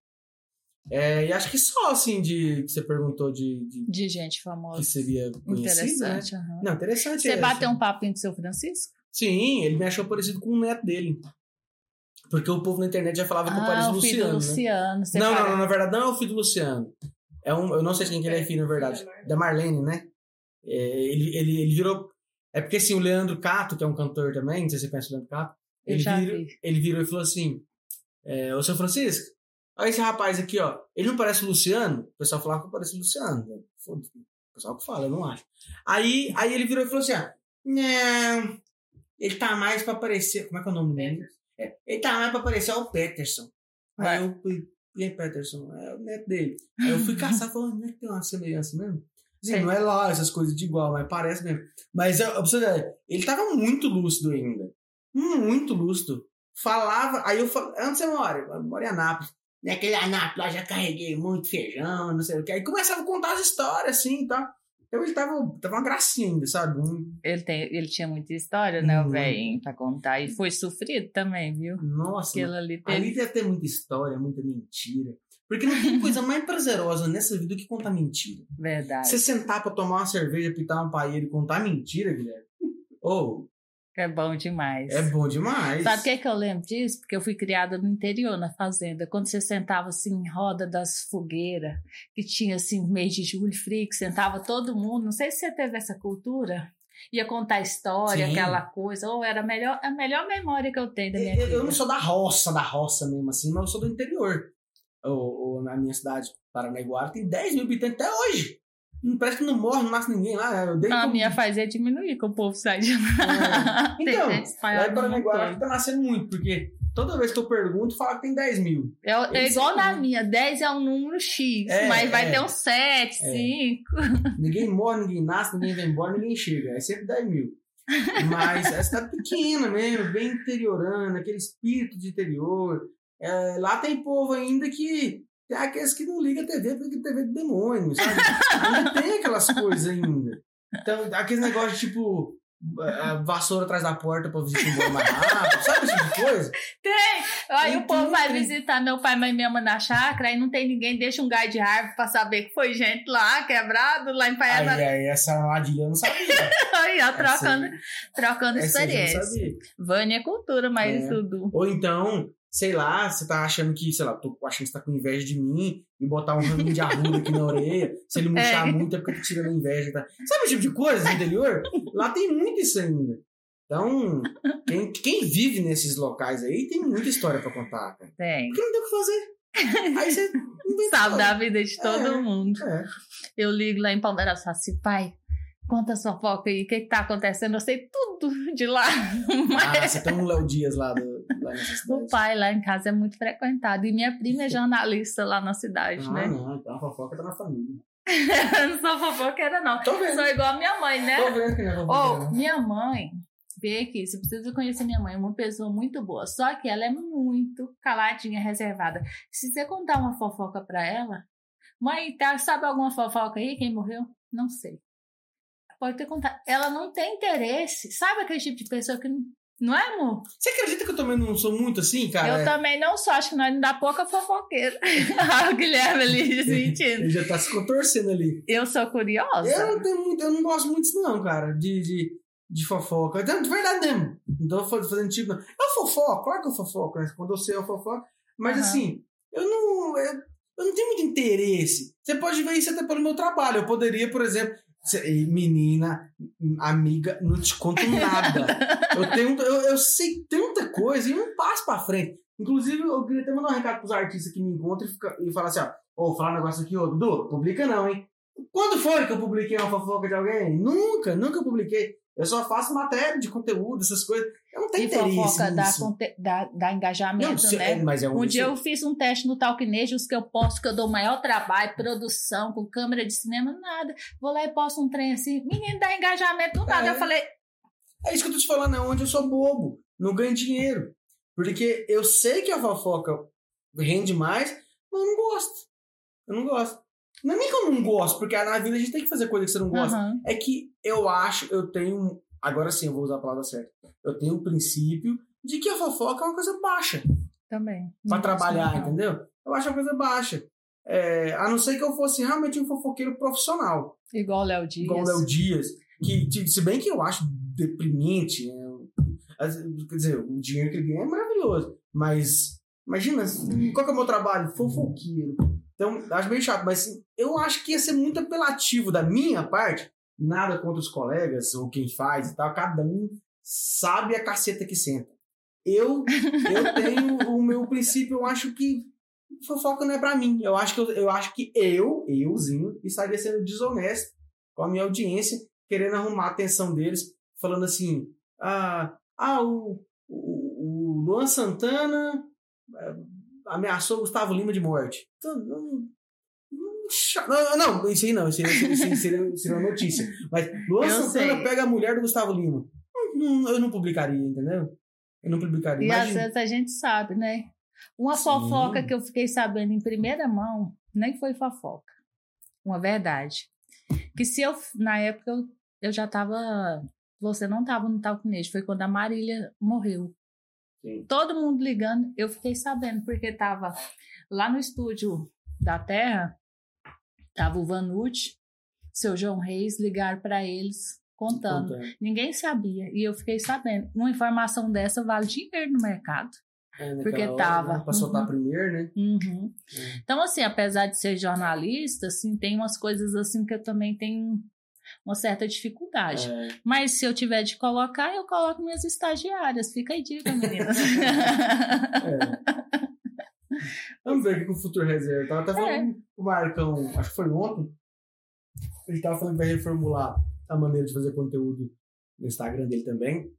É, e acho que só assim de que você perguntou de, de De gente que famosa. seria conhecido, né? Interessante. aham. Não, interessante. Você é, bateu assim. um papinho com o seu Francisco? Sim, ele me achou parecido com o neto dele. Porque o povo na internet já falava que eu parecia Ah, o o filho do Luciano, né? Luciano. Você Não, não, não, na verdade não é o filho do Luciano. É um, eu não sei quem que ele é filho, na verdade. Da Marlene, né? É, ele, ele, ele virou. É porque assim, o Leandro Cato, que é um cantor também, não sei se você conhece o Leandro Cato, ele, já virou, vi. ele virou e falou assim: é, Ô seu Francisco, olha esse rapaz aqui, ó. Ele não parece o Luciano? O pessoal falava que parece o Luciano. né? O pessoal que fala, eu não acho. Aí, aí ele virou e falou assim: ó, Não, ele tá mais pra parecer. Como é que é o nome dele? É, ele tá mais pra parecer o Peterson. Aí eu fui, quem é Peterson? É o neto dele. Aí eu fui caçar e falei, não é que tem uma semelhança mesmo? Assim, não é lá essas coisas de igual, mas parece mesmo. Mas eu, eu preciso ver, ele tava muito lúcido ainda. Muito lúcido. Falava, aí eu falei, onde você mora? Eu moro em Anápolis. Naquele Anápolis lá já carreguei muito feijão, não sei o que. Aí começava a contar as histórias assim tal. Então ele tava, tava uma gracinha ainda, sabe? Ele, tem, ele tinha muita história, né, o velhinho, pra contar. E foi sofrido também, viu? Nossa, Aquilo ali teve. Ali deve ter muita história, muita mentira. Porque não tem coisa mais prazerosa nessa vida do que contar mentira. Verdade. Você sentar pra tomar uma cerveja, pitar um paeiro e contar mentira, Guilherme. Oh, É bom demais. é bom demais. Sabe o que, é que eu lembro disso? Porque eu fui criada no interior, na fazenda. Quando você sentava assim em roda das fogueiras, que tinha assim mês de julho frio, que sentava todo mundo. Não sei se você teve essa cultura. Ia contar história, Sim. aquela coisa. Ou era a melhor, a melhor memória que eu tenho da minha Eu, vida. eu não sou da roça, da roça mesmo assim, mas eu sou do interior. Ou, na minha cidade, Paranaiguara, tem 10 mil habitantes até hoje. Não parece que não morre, não nasce ninguém lá. Eu dei A como- minha fazia diminuir, que o povo sai de lá. É. Então, lá em todo. tá nascendo muito, porque toda vez que eu pergunto, fala que tem 10 mil. É, é igual na minha, 10 é um número X, é, mas vai é, ter um 7, 5. Ninguém morre, ninguém nasce, ninguém vai embora, ninguém chega. É sempre 10 mil. Mas é cidade pequena mesmo, bem interiorana, aquele espírito de interior. É, lá tem povo ainda que. Tem aqueles que não ligam a TV porque TV é do demônio, sabe? ainda tem aquelas coisas ainda. Então, aquele negócio tipo a vassoura atrás da porta pra visitar embora mais rápido, sabe esse tipo de coisa? Tem! Aí o povo vai visitar meu pai e minha mãe na chácara, aí não tem ninguém, deixa um guide de árvore pra saber que foi gente lá, quebrado, lá em Paiana. Aí, aí essa armadilha eu não sabia. aí, ó, trocando, essa, trocando experiência. Vânia é cultura, mas é. tudo. Ou então, sei lá, você tá achando que, sei lá, tô achando que você tá com inveja de mim e botar um raminho de arruda aqui na orelha, se ele murchar é. muito é porque tô tirando inveja, tá? Sabe esse tipo de coisa no interior? Lá tem muito isso ainda. Então, quem, quem vive nesses locais aí tem muita história pra contar, cara. Tem. Porque não tem o que fazer. Aí você sabe da vida de todo é, mundo. É. Eu ligo lá em Palmeiras e falo assim, pai, Conta sua foca aí, o que, que tá acontecendo? Eu sei tudo de lá. Mas... Ah, você tem um Léo Dias lá, do, lá nessa cidade. O pai lá em casa é muito frequentado. E minha prima é jornalista lá na cidade, ah, né? Não, então a fofoca tá na família. não sou fofoqueira, não. Tô vendo. Sou igual a minha mãe, né? Tô vendo que é fofoqueira. Oh, minha mãe, vê aqui, você precisa conhecer minha mãe, é uma pessoa muito boa. Só que ela é muito caladinha, reservada. Se você contar uma fofoca pra ela, mãe, tá, sabe alguma fofoca aí? Quem morreu? Não sei. Pode ter contato. Ela não tem interesse. Sabe aquele tipo de pessoa que não. Não é, amor? Você acredita que eu também não sou muito assim, cara? Eu também não sou. Acho que nós não dá pouca fofoqueira. o Guilherme ali desmentindo. Ele já tá se contorcendo ali. Eu sou curiosa. Eu não, tenho muito, eu não gosto muito disso, não, cara. De, de, de fofoca. Então, de verdade mesmo. Não tô fazendo tipo. Eu fofoco, claro que eu fofoco, né? Quando eu sei, eu fofoco. Mas uhum. assim, eu não. Eu, eu não tenho muito interesse. Você pode ver isso até pelo meu trabalho. Eu poderia, por exemplo, Menina, amiga, não te conto nada. eu, tenho, eu, eu sei tanta coisa e não passo pra frente. Inclusive, eu queria até mandar um recado pros artistas que me encontram e, e falar assim: ó, oh, falar um negócio aqui, ô, Dudu, publica não, hein? Quando foi que eu publiquei uma fofoca de alguém? Nunca, nunca publiquei. Eu só faço matéria de conteúdo, essas coisas. Eu não tenho e fofoca. Dá, dá, dá engajamento, não, né? É, mas é um, um dia eu fiz um teste no Talkinejos que eu posto, que eu dou maior trabalho, produção, com câmera de cinema, nada. Vou lá e posto um trem assim, menino, dá engajamento do nada. É. Eu falei... É isso que eu tô te falando, é onde eu sou bobo. Não ganho dinheiro. Porque eu sei que a fofoca rende mais, mas eu não gosto. Eu não gosto. Não é nem que eu não gosto, porque na vida a gente tem que fazer coisa que você não gosta. Uhum. É que eu acho, eu tenho. Agora sim, eu vou usar a palavra certa. Eu tenho o um princípio de que a fofoca é uma coisa baixa. Também. Pra trabalhar, entendeu? Eu acho uma coisa baixa. É, a não ser que eu fosse realmente um fofoqueiro profissional. Igual o Léo Dias. Igual o Léo Dias. Que, se bem que eu acho deprimente, né? quer dizer, o dinheiro que ele ganha é maravilhoso. Mas, imagina, qual que é o meu trabalho? Fofoqueiro. Então, acho bem chato, mas eu acho que ia ser muito apelativo da minha parte. Nada contra os colegas ou quem faz e tal. Cada um sabe a caceta que senta. Eu, eu tenho o meu princípio, eu acho que fofoca não é para mim. Eu acho que eu, eu acho que eu, euzinho, estaria sendo desonesto com a minha audiência, querendo arrumar a atenção deles, falando assim: ah, ah o, o, o Luan Santana eh, ameaçou Gustavo Lima de morte. Então, não, não, não, isso aí não, isso, aí, isso aí seria, seria uma notícia. Mas Luan eu Santana sei. pega a mulher do Gustavo Lima. Eu não publicaria, entendeu? Eu não publicaria. E Imagina. às vezes a gente sabe, né? Uma Sim. fofoca que eu fiquei sabendo em primeira mão, nem foi fofoca. Uma verdade. Que se eu, na época, eu, eu já tava. Você não tava no Talquinejo, foi quando a Marília morreu. Sim. Todo mundo ligando, eu fiquei sabendo, porque tava lá no estúdio da Terra, tava o Vanucci, seu João Reis, ligaram para eles contando. contando. Ninguém sabia, e eu fiquei sabendo. Uma informação dessa vale dinheiro no mercado. É, porque hora, tava. Né? Pra soltar uhum. primeiro, né? Uhum. É. Então, assim, apesar de ser jornalista, assim, tem umas coisas assim que eu também tenho uma certa dificuldade. É. Mas se eu tiver de colocar, eu coloco minhas estagiárias. Fica aí dica, meninas. é. Vamos ver aqui com o Futuro Reserva. Tava até falando é. o Marcão, acho que foi ontem. Ele tava falando que vai reformular a maneira de fazer conteúdo no Instagram dele também.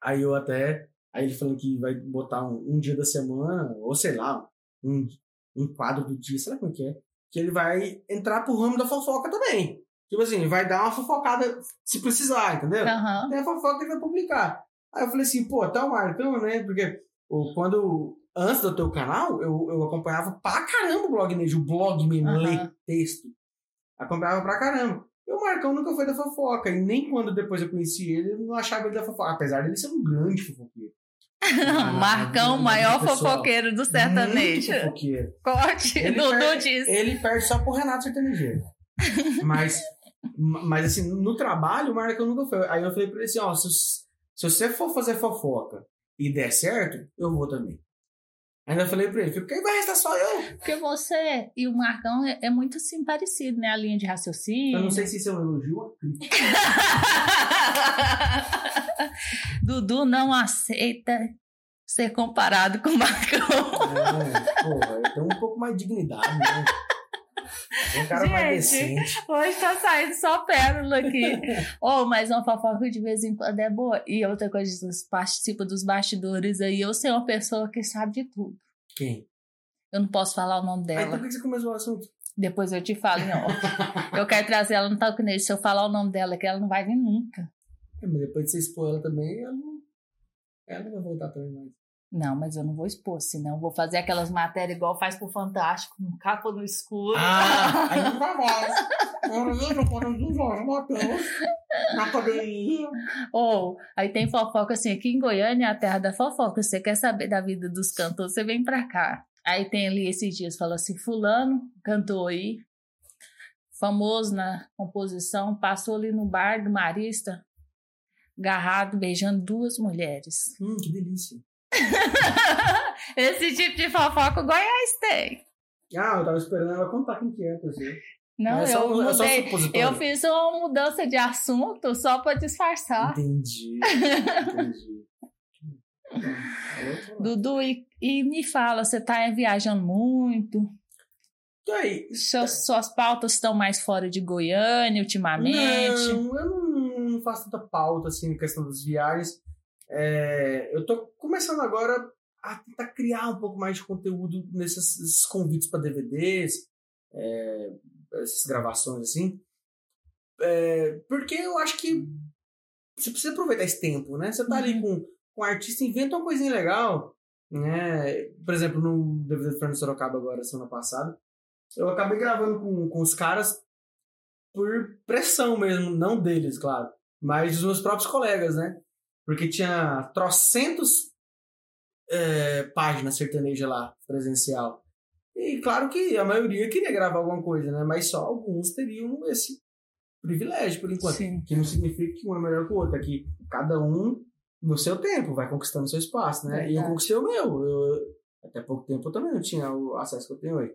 Aí eu até. Aí ele falando que vai botar um, um dia da semana, ou sei lá, um, um quadro do dia, sei lá como é que é, que ele vai entrar pro ramo da fofoca também. Tipo assim, vai dar uma fofocada se precisar, entendeu? Aham. Tem a fofoca que ele vai publicar. Aí eu falei assim, pô, tá o Marcão, né? Porque o, quando, antes do teu canal, eu, eu acompanhava pra caramba o blog Nejo, o blog mesmo, Aham. ler texto. Acompanhava pra caramba. E o Marcão nunca foi da fofoca. E nem quando depois eu conheci ele, eu não achava ele da fofoca. Apesar dele ser um grande fofoqueiro. Ah, Marcão, o maior pessoal. fofoqueiro do sertanejo. Muito fofoqueiro. Corte, Ele Dudu perde- disse. Ele perde só pro Renato Sertanejeiro. Mas, mas assim, no trabalho, o Marcão nunca foi. Aí eu falei pra ele assim, ó, se, se você for fazer fofoca e der certo, eu vou também. Ainda falei pra ele, aí vai restar só eu. Porque você e o Marcão é, é muito assim parecido, né? A linha de raciocínio. Eu não sei se isso é um elogio ou. Dudu não aceita ser comparado com o Marcão. É, porra, eu tenho um pouco mais de dignidade, né? Um cara mais Gente. decente. Hoje tá saindo só pérola aqui. oh, mas uma fofoca de vez em quando é boa. E outra coisa, vocês participam dos bastidores aí. Eu sei uma pessoa que sabe de tudo. Quem? Eu não posso falar o nome dela. por que você começou o assunto? Depois eu te falo off. Eu quero trazer ela no Talk Nesse. Se eu falar o nome dela, que ela não vai vir nunca. É, mas depois de você expor ela também, ela não, ela não vai voltar também mais. Não, mas eu não vou expor, senão vou fazer aquelas matérias igual faz pro Fantástico, com capa no escuro. Ah, aí não vai mais. Eu lembro quando o Jorge Matheus na academia. Ou, aí tem fofoca assim, aqui em Goiânia é a terra da fofoca. Você quer saber da vida dos cantores, você vem pra cá. Aí tem ali esses dias, fala assim, fulano, cantor aí, famoso na composição, passou ali no bar do Marista, agarrado, beijando duas mulheres. Hum, que delícia. Esse tipo de fofoca o Goiás tem. Ah, eu tava esperando ela contar quem que é, você. Não, é eu é só mudei. supositório. Eu fiz uma mudança de assunto só pra disfarçar. Entendi. Entendi. Tá Dudu, e, e me fala, você tá viajando muito? E aí? Seus, suas pautas estão mais fora de Goiânia ultimamente? Não, eu não, não faço tanta pauta assim, em questão das viagens. É, eu tô começando agora a tentar criar um pouco mais de conteúdo nesses esses convites para DVDs, é, essas gravações assim. É, porque eu acho que você precisa aproveitar esse tempo, né? Você tá ali com, com um artista, inventa uma coisinha legal, né? Por exemplo, no DVD do Fernando Sorocaba agora, semana passada, eu acabei gravando com, com os caras por pressão mesmo, não deles, claro, mas dos meus próprios colegas, né? Porque tinha trocentos é, páginas sertaneja lá, presencial. E claro que a maioria queria gravar alguma coisa, né? Mas só alguns teriam esse privilégio, por enquanto. Sim. Que não significa que um é melhor que o outro, é que cada um, no seu tempo, vai conquistando seu espaço, né? E eu Verdade. conquistei o meu. Eu, até pouco tempo eu também não tinha o acesso que eu tenho hoje.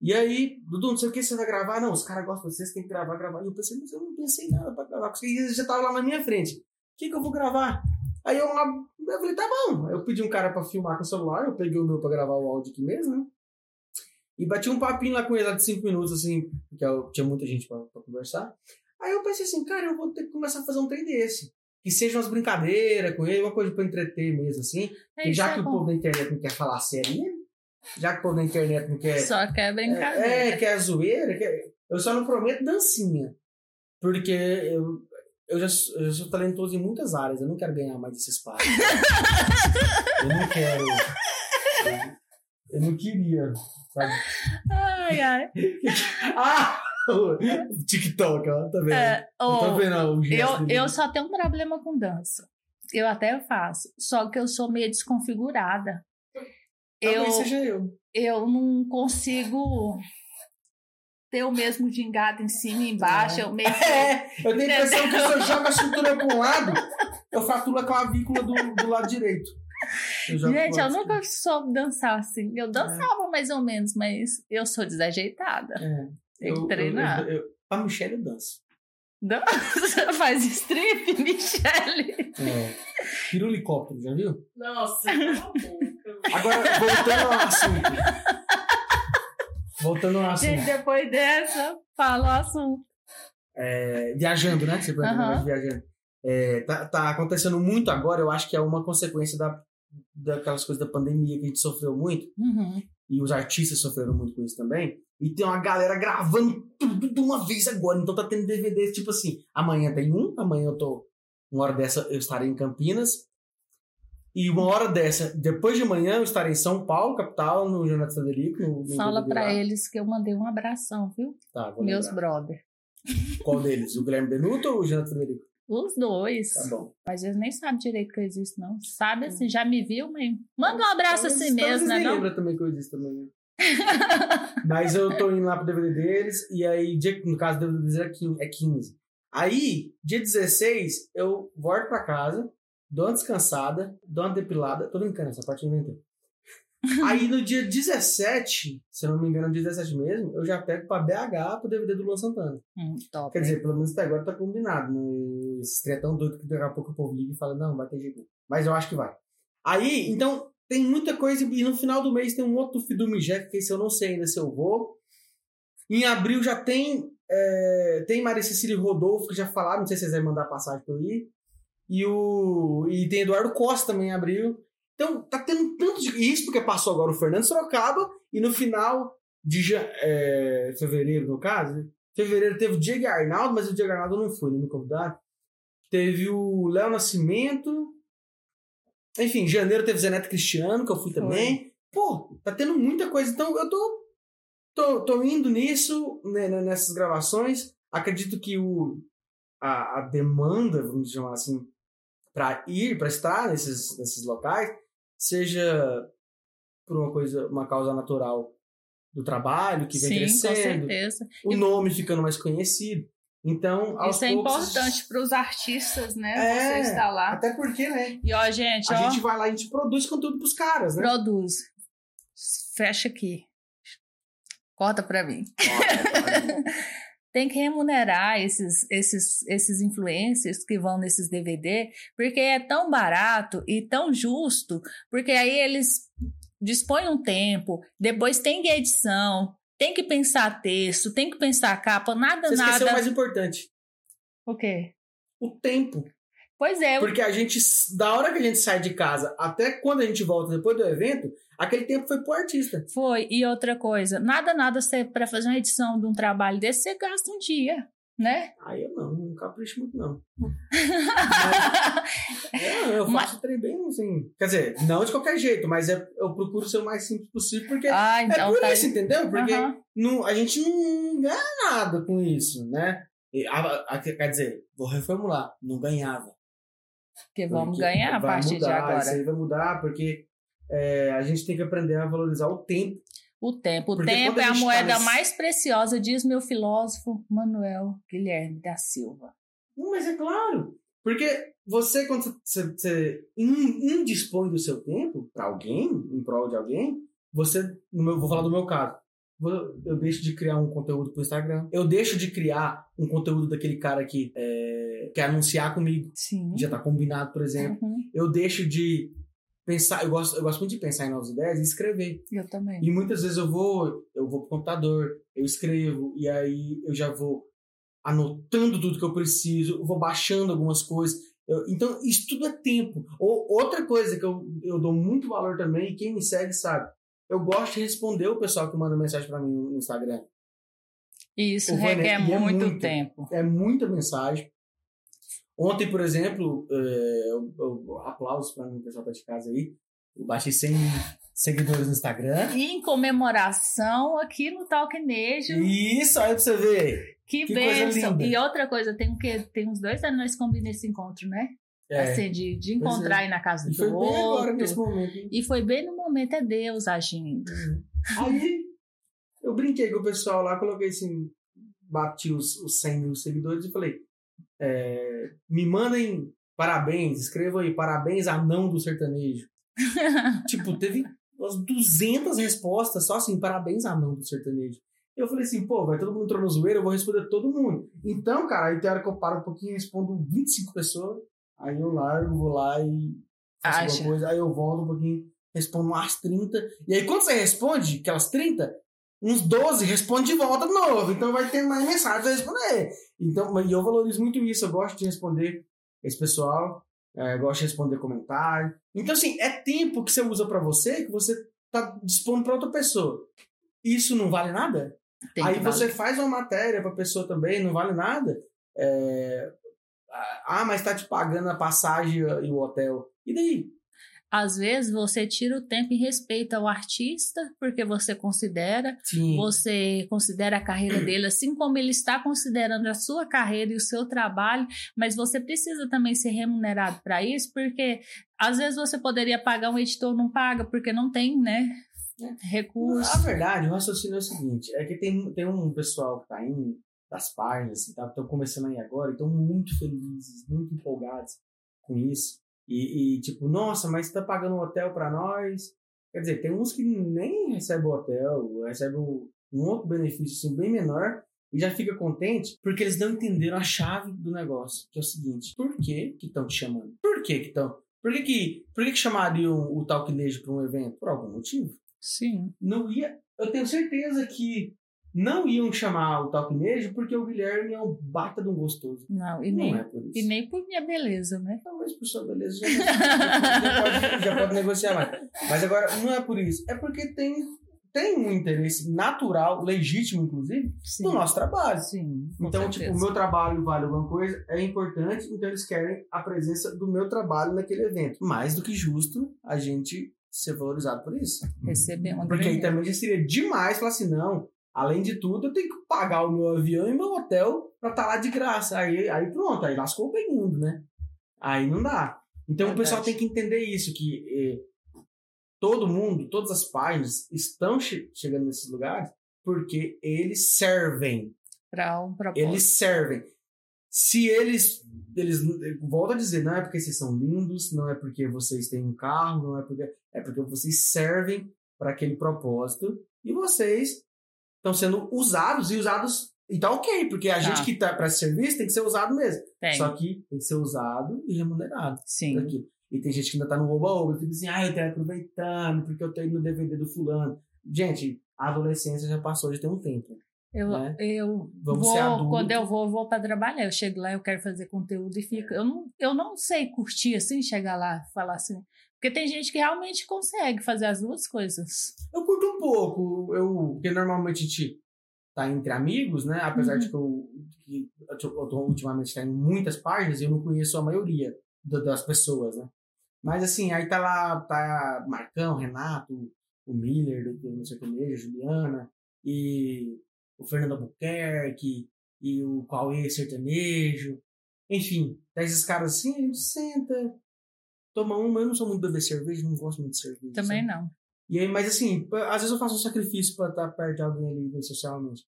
E aí, Dudu, não sei o que você vai gravar. Não, os caras gostam de vocês, tem que gravar, gravar. E eu pensei, mas eu não pensei em nada pra gravar. Porque eles já estavam lá na minha frente. O que, que eu vou gravar? Aí eu, eu falei, tá bom. Eu pedi um cara pra filmar com o celular, eu peguei o meu pra gravar o áudio aqui mesmo, né? E bati um papinho lá com ele lá de cinco minutos, assim, porque eu, tinha muita gente pra, pra conversar. Aí eu pensei assim, cara, eu vou ter que começar a fazer um trem desse. Que seja umas brincadeiras com ele, uma coisa pra entreter mesmo, assim. É, E já isso que é o povo da internet não quer falar sério, né? Já que o povo da internet não quer. Só quer brincadeira. É, quer zoeira, quer... eu só não prometo dancinha. Porque eu, eu, já, sou- eu sou talentoso em muitas áreas, eu não quero ganhar mais esse espaço. eu não quero. Eu, eu não queria, sabe? Ai, ai. Ah! TikTok, ó, tá vendo? É, Eu tô ô, vendo eu, eu só tenho um problema com dança. Eu até faço. Só que eu sou meio desconfigurada. Eu, Talvez seja eu. eu não consigo ter o mesmo gingado em cima e embaixo. Eu meio É, eu tenho a impressão que se eu jogo a cintura pra um lado, eu fraturo a clavícula do, do lado direito. Eu Gente, eu nunca soube dançar assim. Eu dançava mais ou menos, mas eu sou desajeitada. É. Tem que Eu- treinar. Eu, eu, eu, pra Michelle eu danço. Dança, faz strip, Michele. É. Pirulicóptero, já viu? Nossa, cala a boca. Agora, voltando ao assunto. Voltando ao assunto. Gente, depois dessa, fala o assunto. É, viajando, né? Você mais viajando. É, tá, tá acontecendo muito agora, eu acho que é uma consequência da, daquelas coisas da pandemia que a gente sofreu muito, Uhum. e os artistas sofreram muito com isso também. E tem uma galera gravando tudo de uma vez agora. Então tá tendo DVD, tipo assim, amanhã tem um, amanhã eu tô. Uma hora dessa eu estarei em Campinas. E uma hora dessa, depois de amanhã, eu estarei em São Paulo, capital, no Jonathan Federico. No, no Fala lá. eles que eu mandei um abração, viu? Tá, vou Meus lembrar. brother. Qual deles? O Guilherme Benuto ou o Jonathan Federico? Os dois. Tá bom. Mas eles nem sabem direito que eu existo, não. Sabe assim, já me viu, mas manda um abraço Talvez- assim talvez mesmo, né? Não? lembra também que eu disse também. né? Mas eu tô indo lá pro DVD deles, e aí, no caso do DVD deles é 15, é 15. Aí, dia 16, eu volto pra casa, dou uma descansada, dou uma depilada. Tô brincando, essa parte eu inventei. Aí no dia 17, se eu não me engano, no dia 17 mesmo, eu já pego pra BH pro DVD do Luan Santana. Hum, top. Quer dizer, pelo menos até agora tá combinado. Né? Esse trem é tão doido que daqui a pouco o povo liga e fala, não, vai ter jeito. Mas eu acho que vai. Aí, então, tem muita coisa. E no final do mês tem um outro Fidume Jack, que esse eu não sei ainda se eu vou. Em abril já tem. é, tem Maria Cecília e Rodolfo, que já falaram, não sei se vocês vão mandar passagem pra eu ir. E, o, e tem Eduardo Costa também em abril. Então, tá tendo tanto de. Isso porque passou agora o Fernando Sorocaba, e no final de é, fevereiro, no caso, né? fevereiro teve o Diego Arnaldo, mas o Diego Arnaldo não foi, não me convidaram. Teve o Léo Nascimento. Enfim, janeiro teve Zé Neto Cristiano, que eu fui também. Pô, tá tendo muita coisa. Então eu tô, tô, tô indo nisso, né, nessas gravações. Acredito que o, a, a demanda, vamos chamar assim, para ir, para estar nesses, nesses locais, seja por uma coisa, uma causa natural do trabalho que vem Sim, com crescendo, certeza. o nome ficando mais conhecido. Então, aos Isso é poucos, importante para os artistas, né? É, Você está lá. Até porque, né? E ó, gente, A ó, gente vai lá e a gente produz conteúdo pros caras, né? produz. Fecha aqui. Corta para mim. Tem que remunerar esses, esses, esses influencers que vão nesses DVD, porque é tão barato e tão justo, porque aí eles dispõem um tempo, depois tem edição, tem que pensar texto, tem que pensar capa, nada, Você esqueceu o nada. mais importante: O quê? o tempo. Pois é, Porque a gente, da hora que a gente sai de casa até quando a gente volta depois do evento, aquele tempo foi pro artista. Foi. E outra coisa, nada, nada, para fazer uma edição de um trabalho desse, você gasta um dia, né? Aí eu não, não capricho muito, não. Mas, é, eu faço trem bem assim. Quer dizer, não de qualquer jeito, mas é, eu procuro ser o mais simples possível, porque ah, é então por tá. isso, entendeu? Porque Aham. não, a gente não ganha nada com isso, né? E, a- a- quer dizer, vou reformular, não ganhava. Que vamos Porque ganhar a partir mudar, de Isso agora. aí vai mudar, porque é, a gente tem que aprender a valorizar o tempo. O tempo. O Porque tempo a é a gente tá moeda nesse- mais preciosa, diz meu filósofo Manuel Guilherme da Silva. Não, mas é claro. Porque você, quando você, você in- indispõe do seu tempo para alguém, em prol de alguém, você, no meu, vou falar do meu caso, eu deixo de criar um conteúdo pro Instagram, eu deixo de criar um conteúdo daquele cara que é, quer anunciar comigo, Sim. já tá combinado, por exemplo. Uhum. Eu deixo de pensar, eu gosto, eu gosto muito de pensar em novas ideias e escrever. Eu também. E muitas vezes eu vou, eu vou pro computador, eu escrevo, e aí eu já vou anotando tudo que eu preciso, vou baixando algumas coisas. Eu- então, isso tudo é tempo. Ou, outra coisa que eu, eu dou muito valor também, e quem me segue sabe, eu gosto de responder o pessoal que manda mensagem pra mim no Instagram. Isso requer é muito, muito. tempo. É muita mensagem. Ontem, por exemplo, é, eu, eu- aplausos mim, o pessoal tá de casa aí. Eu baixei 100 seguidores no Instagram. E em comemoração aqui no Talknejo, Isso, aí pra você ver. que, que bênção. E outra coisa, tem, o quê? tem uns dois anos nós combinamos esse encontro, né? É, Assim, de, de Pois encontrar é. aí na casa e do foi bem outro. agora, nesse momento. hein? E foi bem no momento, é Deus agindo. Aí, eu brinquei com o pessoal lá, coloquei assim, bati os, os 100 mil seguidores e falei, é, me mandem parabéns, escrevam aí, parabéns anão do sertanejo. tipo, teve umas 200 respostas, só assim, parabéns anão do sertanejo. Eu falei assim, pô, vai todo mundo entrou no zoeiro, eu vou responder todo mundo. Então, cara, aí tem hora que eu paro um pouquinho e respondo 25 pessoas, aí eu largo, vou lá e faço Acha. alguma coisa, aí eu volto um pouquinho, respondo umas 30. E aí quando você responde, aquelas 30, uns 12 responde de volta de novo. Então vai ter mais mensagem pra responder. Então, mas eu valorizo muito isso, eu gosto de responder esse pessoal. é, gosta de responder comentário. Então, assim, é tempo que você usa para você que você tá dispondo para outra pessoa. Isso não vale nada? Tem Aí você valer. faz uma matéria pra pessoa também, não vale nada. É, Ah, mas tá te pagando a passagem e o hotel. E daí? Às vezes você tira o tempo e respeita o artista, porque você considera, Sim. você considera a carreira dele assim como ele está considerando a sua carreira e o seu trabalho, mas você precisa também ser remunerado para isso, porque às vezes você poderia pagar um editor, não paga, porque não tem, né? Recurso. A verdade, o raciocínio é o seguinte: é que tem, tem um pessoal que tá indo das páginas, assim, tá? Estão começando aí agora, e estão muito felizes, muito empolgados com isso. E, e, tipo, nossa, mas você tá pagando um hotel pra nós. Quer dizer, tem uns que nem recebem o hotel, recebem um um outro benefício assim, bem menor e já fica contente porque eles não entenderam a chave do negócio, que é o seguinte: por que que estão te chamando? Por que que estão? Por que que, por que que chamariam o Talquinejo para um evento? Por algum motivo Sim. não ia. Eu tenho certeza que não iam chamar o Talquinejo porque o Guilherme é um bata de um gostoso. Não, e não nem, é por isso. e nem por minha beleza, né? Talvez por sua beleza já, já, pode, já pode negociar mais. Mas agora, não é por isso. É porque tem, tem um interesse natural, legítimo, inclusive, Sim. no nosso trabalho. Sim. Então, tipo, certeza. o meu trabalho vale alguma coisa, é importante, então eles querem a presença do meu trabalho naquele evento. Mais do que justo a gente ser valorizado por isso. receber uma Porque aí também já seria demais falar assim, não, além de tudo, eu tenho que pagar o meu avião e meu hotel pra estar lá de graça. Aí, aí pronto, aí lascou bem mundo, né? Aí não dá. Então o Verdade. pessoal tem que entender isso, que eh, todo mundo, todas as páginas estão che- chegando nesses lugares porque eles servem. para um propósito. Eles servem. Se eles, eles, volto a dizer, não é porque vocês são lindos, não é porque vocês têm um carro, não é porque, é porque vocês servem para aquele propósito e vocês estão sendo usados e usados. E tá ok, porque a Tá. gente que tá para esse serviço tem que ser usado mesmo. Tem. Só que tem que ser usado e remunerado Sim. aquilo. E tem gente que ainda tá no oba-oba, fica assim, ah, eu tenho aproveitando, porque eu tô indo no DVD do fulano. Gente, a adolescência já passou, já tem um tempo. Eu, né? eu Vamos vou, quando eu vou, eu vou para trabalhar. Eu chego lá, eu quero fazer conteúdo e fico. Eu não, eu não sei curtir assim, chegar lá e falar assim. Porque tem gente que realmente consegue fazer as duas coisas. Eu curto um pouco, eu, porque normalmente a gente tá entre amigos, né? Apesar de que eu, que eu tô- ultimamente tá em muitas páginas e eu não conheço a maioria da- das pessoas, né? Mas assim, aí tá lá, tá Marcão, Renato, o Miller, do, do não sei o que mesmo, Juliana, e o Fernando Albuquerque, e o Cauê Sertanejo. Enfim, tá esses caras assim, a gente senta, toma uma, eu não sou muito beber cerveja, não gosto muito de cerveja. Também sabe? não. E aí, mas assim, às vezes eu faço um sacrifício pra estar perto de alguém ali bem socialmente.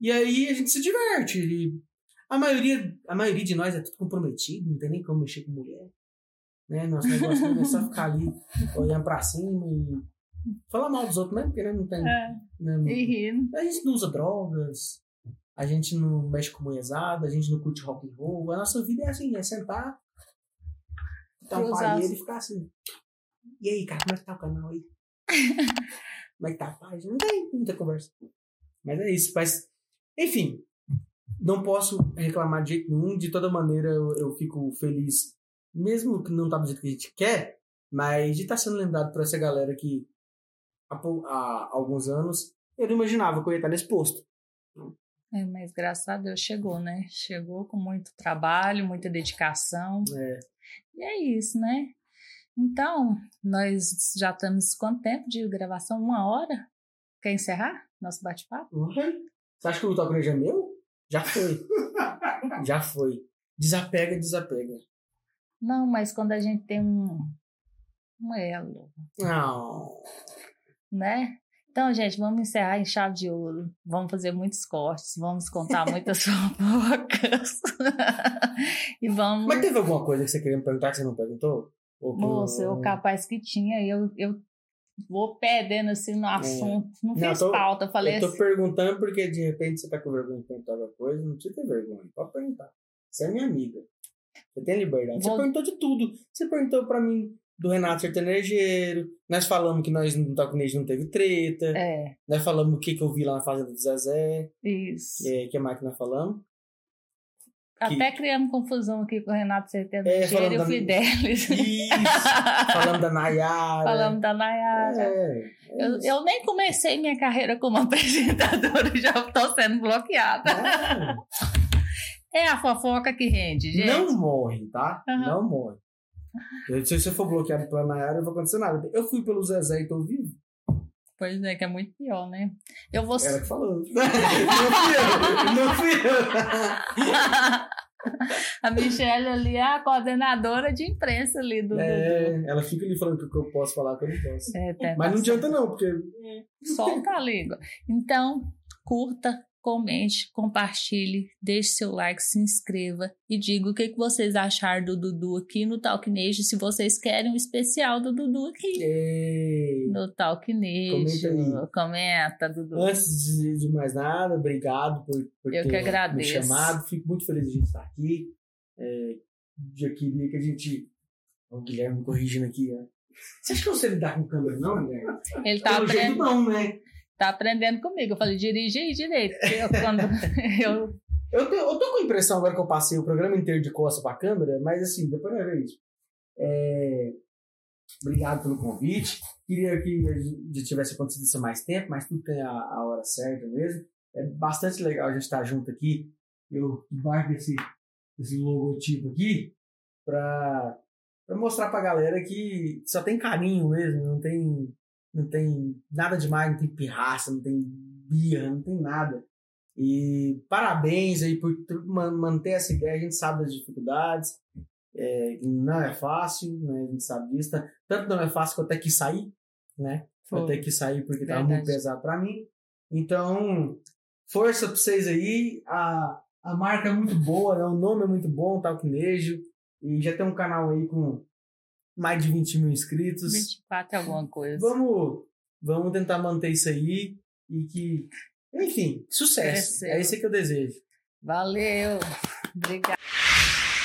E aí a gente se diverte. E a maioria, a maioria de nós é tudo comprometido, não tem nem como mexer com mulher. Né? Nosso negócio é só ficar ali olhando pra cima e falar mal dos outros mesmo, porque né, não tem. É, né, não- a gente não usa drogas, a gente não mexe com mulherzada, a gente não curte rock and roll. A nossa vida é assim, é sentar, Cruzar palheiro as- e ficar assim. E aí, cara, como é que tá o canal aí? como é que tá a página? Não tem muita conversa. Mas é isso. Mas, enfim, não posso reclamar de jeito nenhum. De toda maneira, eu, eu fico feliz, mesmo que não tá do jeito que a gente quer, mas de estar sendo lembrado por essa galera que há, há alguns anos eu não imaginava que eu ia estar nesse posto. É, mas graças a Deus chegou, né? Chegou com muito trabalho, muita dedicação. É. E é isso, né? Então, nós já estamos quanto tempo de gravação? Uma hora? Quer encerrar nosso bate-papo? Uhum. Você acha que o Radio é meu? Já foi. Já foi. Desapega, desapega. Não, mas quando a gente tem um, um elo, Não. né? Então, gente, vamos encerrar em chave de ouro. Vamos fazer muitos cortes, vamos contar muitas fofocas. e vamos. Mas teve alguma coisa que você queria me perguntar que você não perguntou? Ou que Moça, eu capaz que tinha, e eu, eu vou perdendo assim no assunto. Não É. Não, fiz eu tô- pauta, eu falei Eu tô assim. perguntando porque de repente você tá com vergonha de perguntar alguma coisa, não precisa ter vergonha, pode perguntar. Você é minha amiga. Você tem liberdade. Você Vou- perguntou de tudo. Você perguntou pra mim do Renato Sertanejeiro. Nós falamos que nós no Talconejo não teve treta. É, Nós falamos o que, que eu vi lá na fazenda do Zezé. isso. O que mais que nós falamos? Até criamos confusão aqui com o Renato É, é, falando e o da- Fidelis. Isso! falando da Nayara. Falando da Nayara. É, é Eu, eu nem comecei minha carreira como apresentadora e já estou sendo bloqueada. É. É a fofoca que rende, gente. Não morre, tá? Aham. Não morre. Eu- Se você for bloqueado pela Nayara, não vai acontecer nada. Eu fui pelo Zezé e tô vivo. Pois é, que é muito pior, né? Eu vou. Ela que falou. não fui eu. Não fui eu. a Michelle ali é a coordenadora de imprensa ali do. do- É, ela fica ali falando que eu posso falar, que eu não posso. É, Mas não adianta não, porque Solta a língua. Então, curta, comente, compartilhe, deixe seu like, se inscreva e diga o que, vocês acharam do Dudu aqui no Talknejo, se vocês querem um especial do Dudu aqui é, no Talknejo. Comenta Comenta, Dudu. antes de, mais nada, obrigado por, por Eu ter que agradeço. me chamado. Fico muito feliz de a gente estar aqui. É, já queria que a gente. O Guilherme me corrigindo aqui. Né? Você acha que eu sei lidar com câmera, não, Guilherme? Ele tá, Pelo jeito, aprendendo, não, né? Tá aprendendo comigo. Eu falei, dirige aí direito. Eu, quando eu Eu, eu tô com a impressão agora que eu passei o programa inteiro de costas pra câmera, mas assim, depois vai ver isso. É, Obrigado pelo convite. Queria que a gente tivesse acontecido isso mais tempo, mas tudo tem a, a hora certa mesmo. É bastante legal a gente estar junto aqui. Eu embarco esse, esse logotipo aqui pra mostrar pra galera que só tem carinho mesmo, não tem, não tem nada demais, não tem pirraça, não tem birra, não tem nada. E parabéns aí por manter essa ideia. A gente sabe das dificuldades, é, não é fácil, né? A gente sabe disso. Tá- Tanto não é fácil que eu até quis sair, né? Eu até quis sair porque estava muito Verdade. pesado para mim. Então, força para vocês aí. A, a marca é muito boa, né? o nome é muito bom, Talquinejo. E já tem um canal aí com mais de 20 mil inscritos. 24 é alguma coisa. Vamos, vamos tentar manter isso aí e que, enfim, sucesso. Cresceu. É isso que eu desejo. Valeu. Obrigada.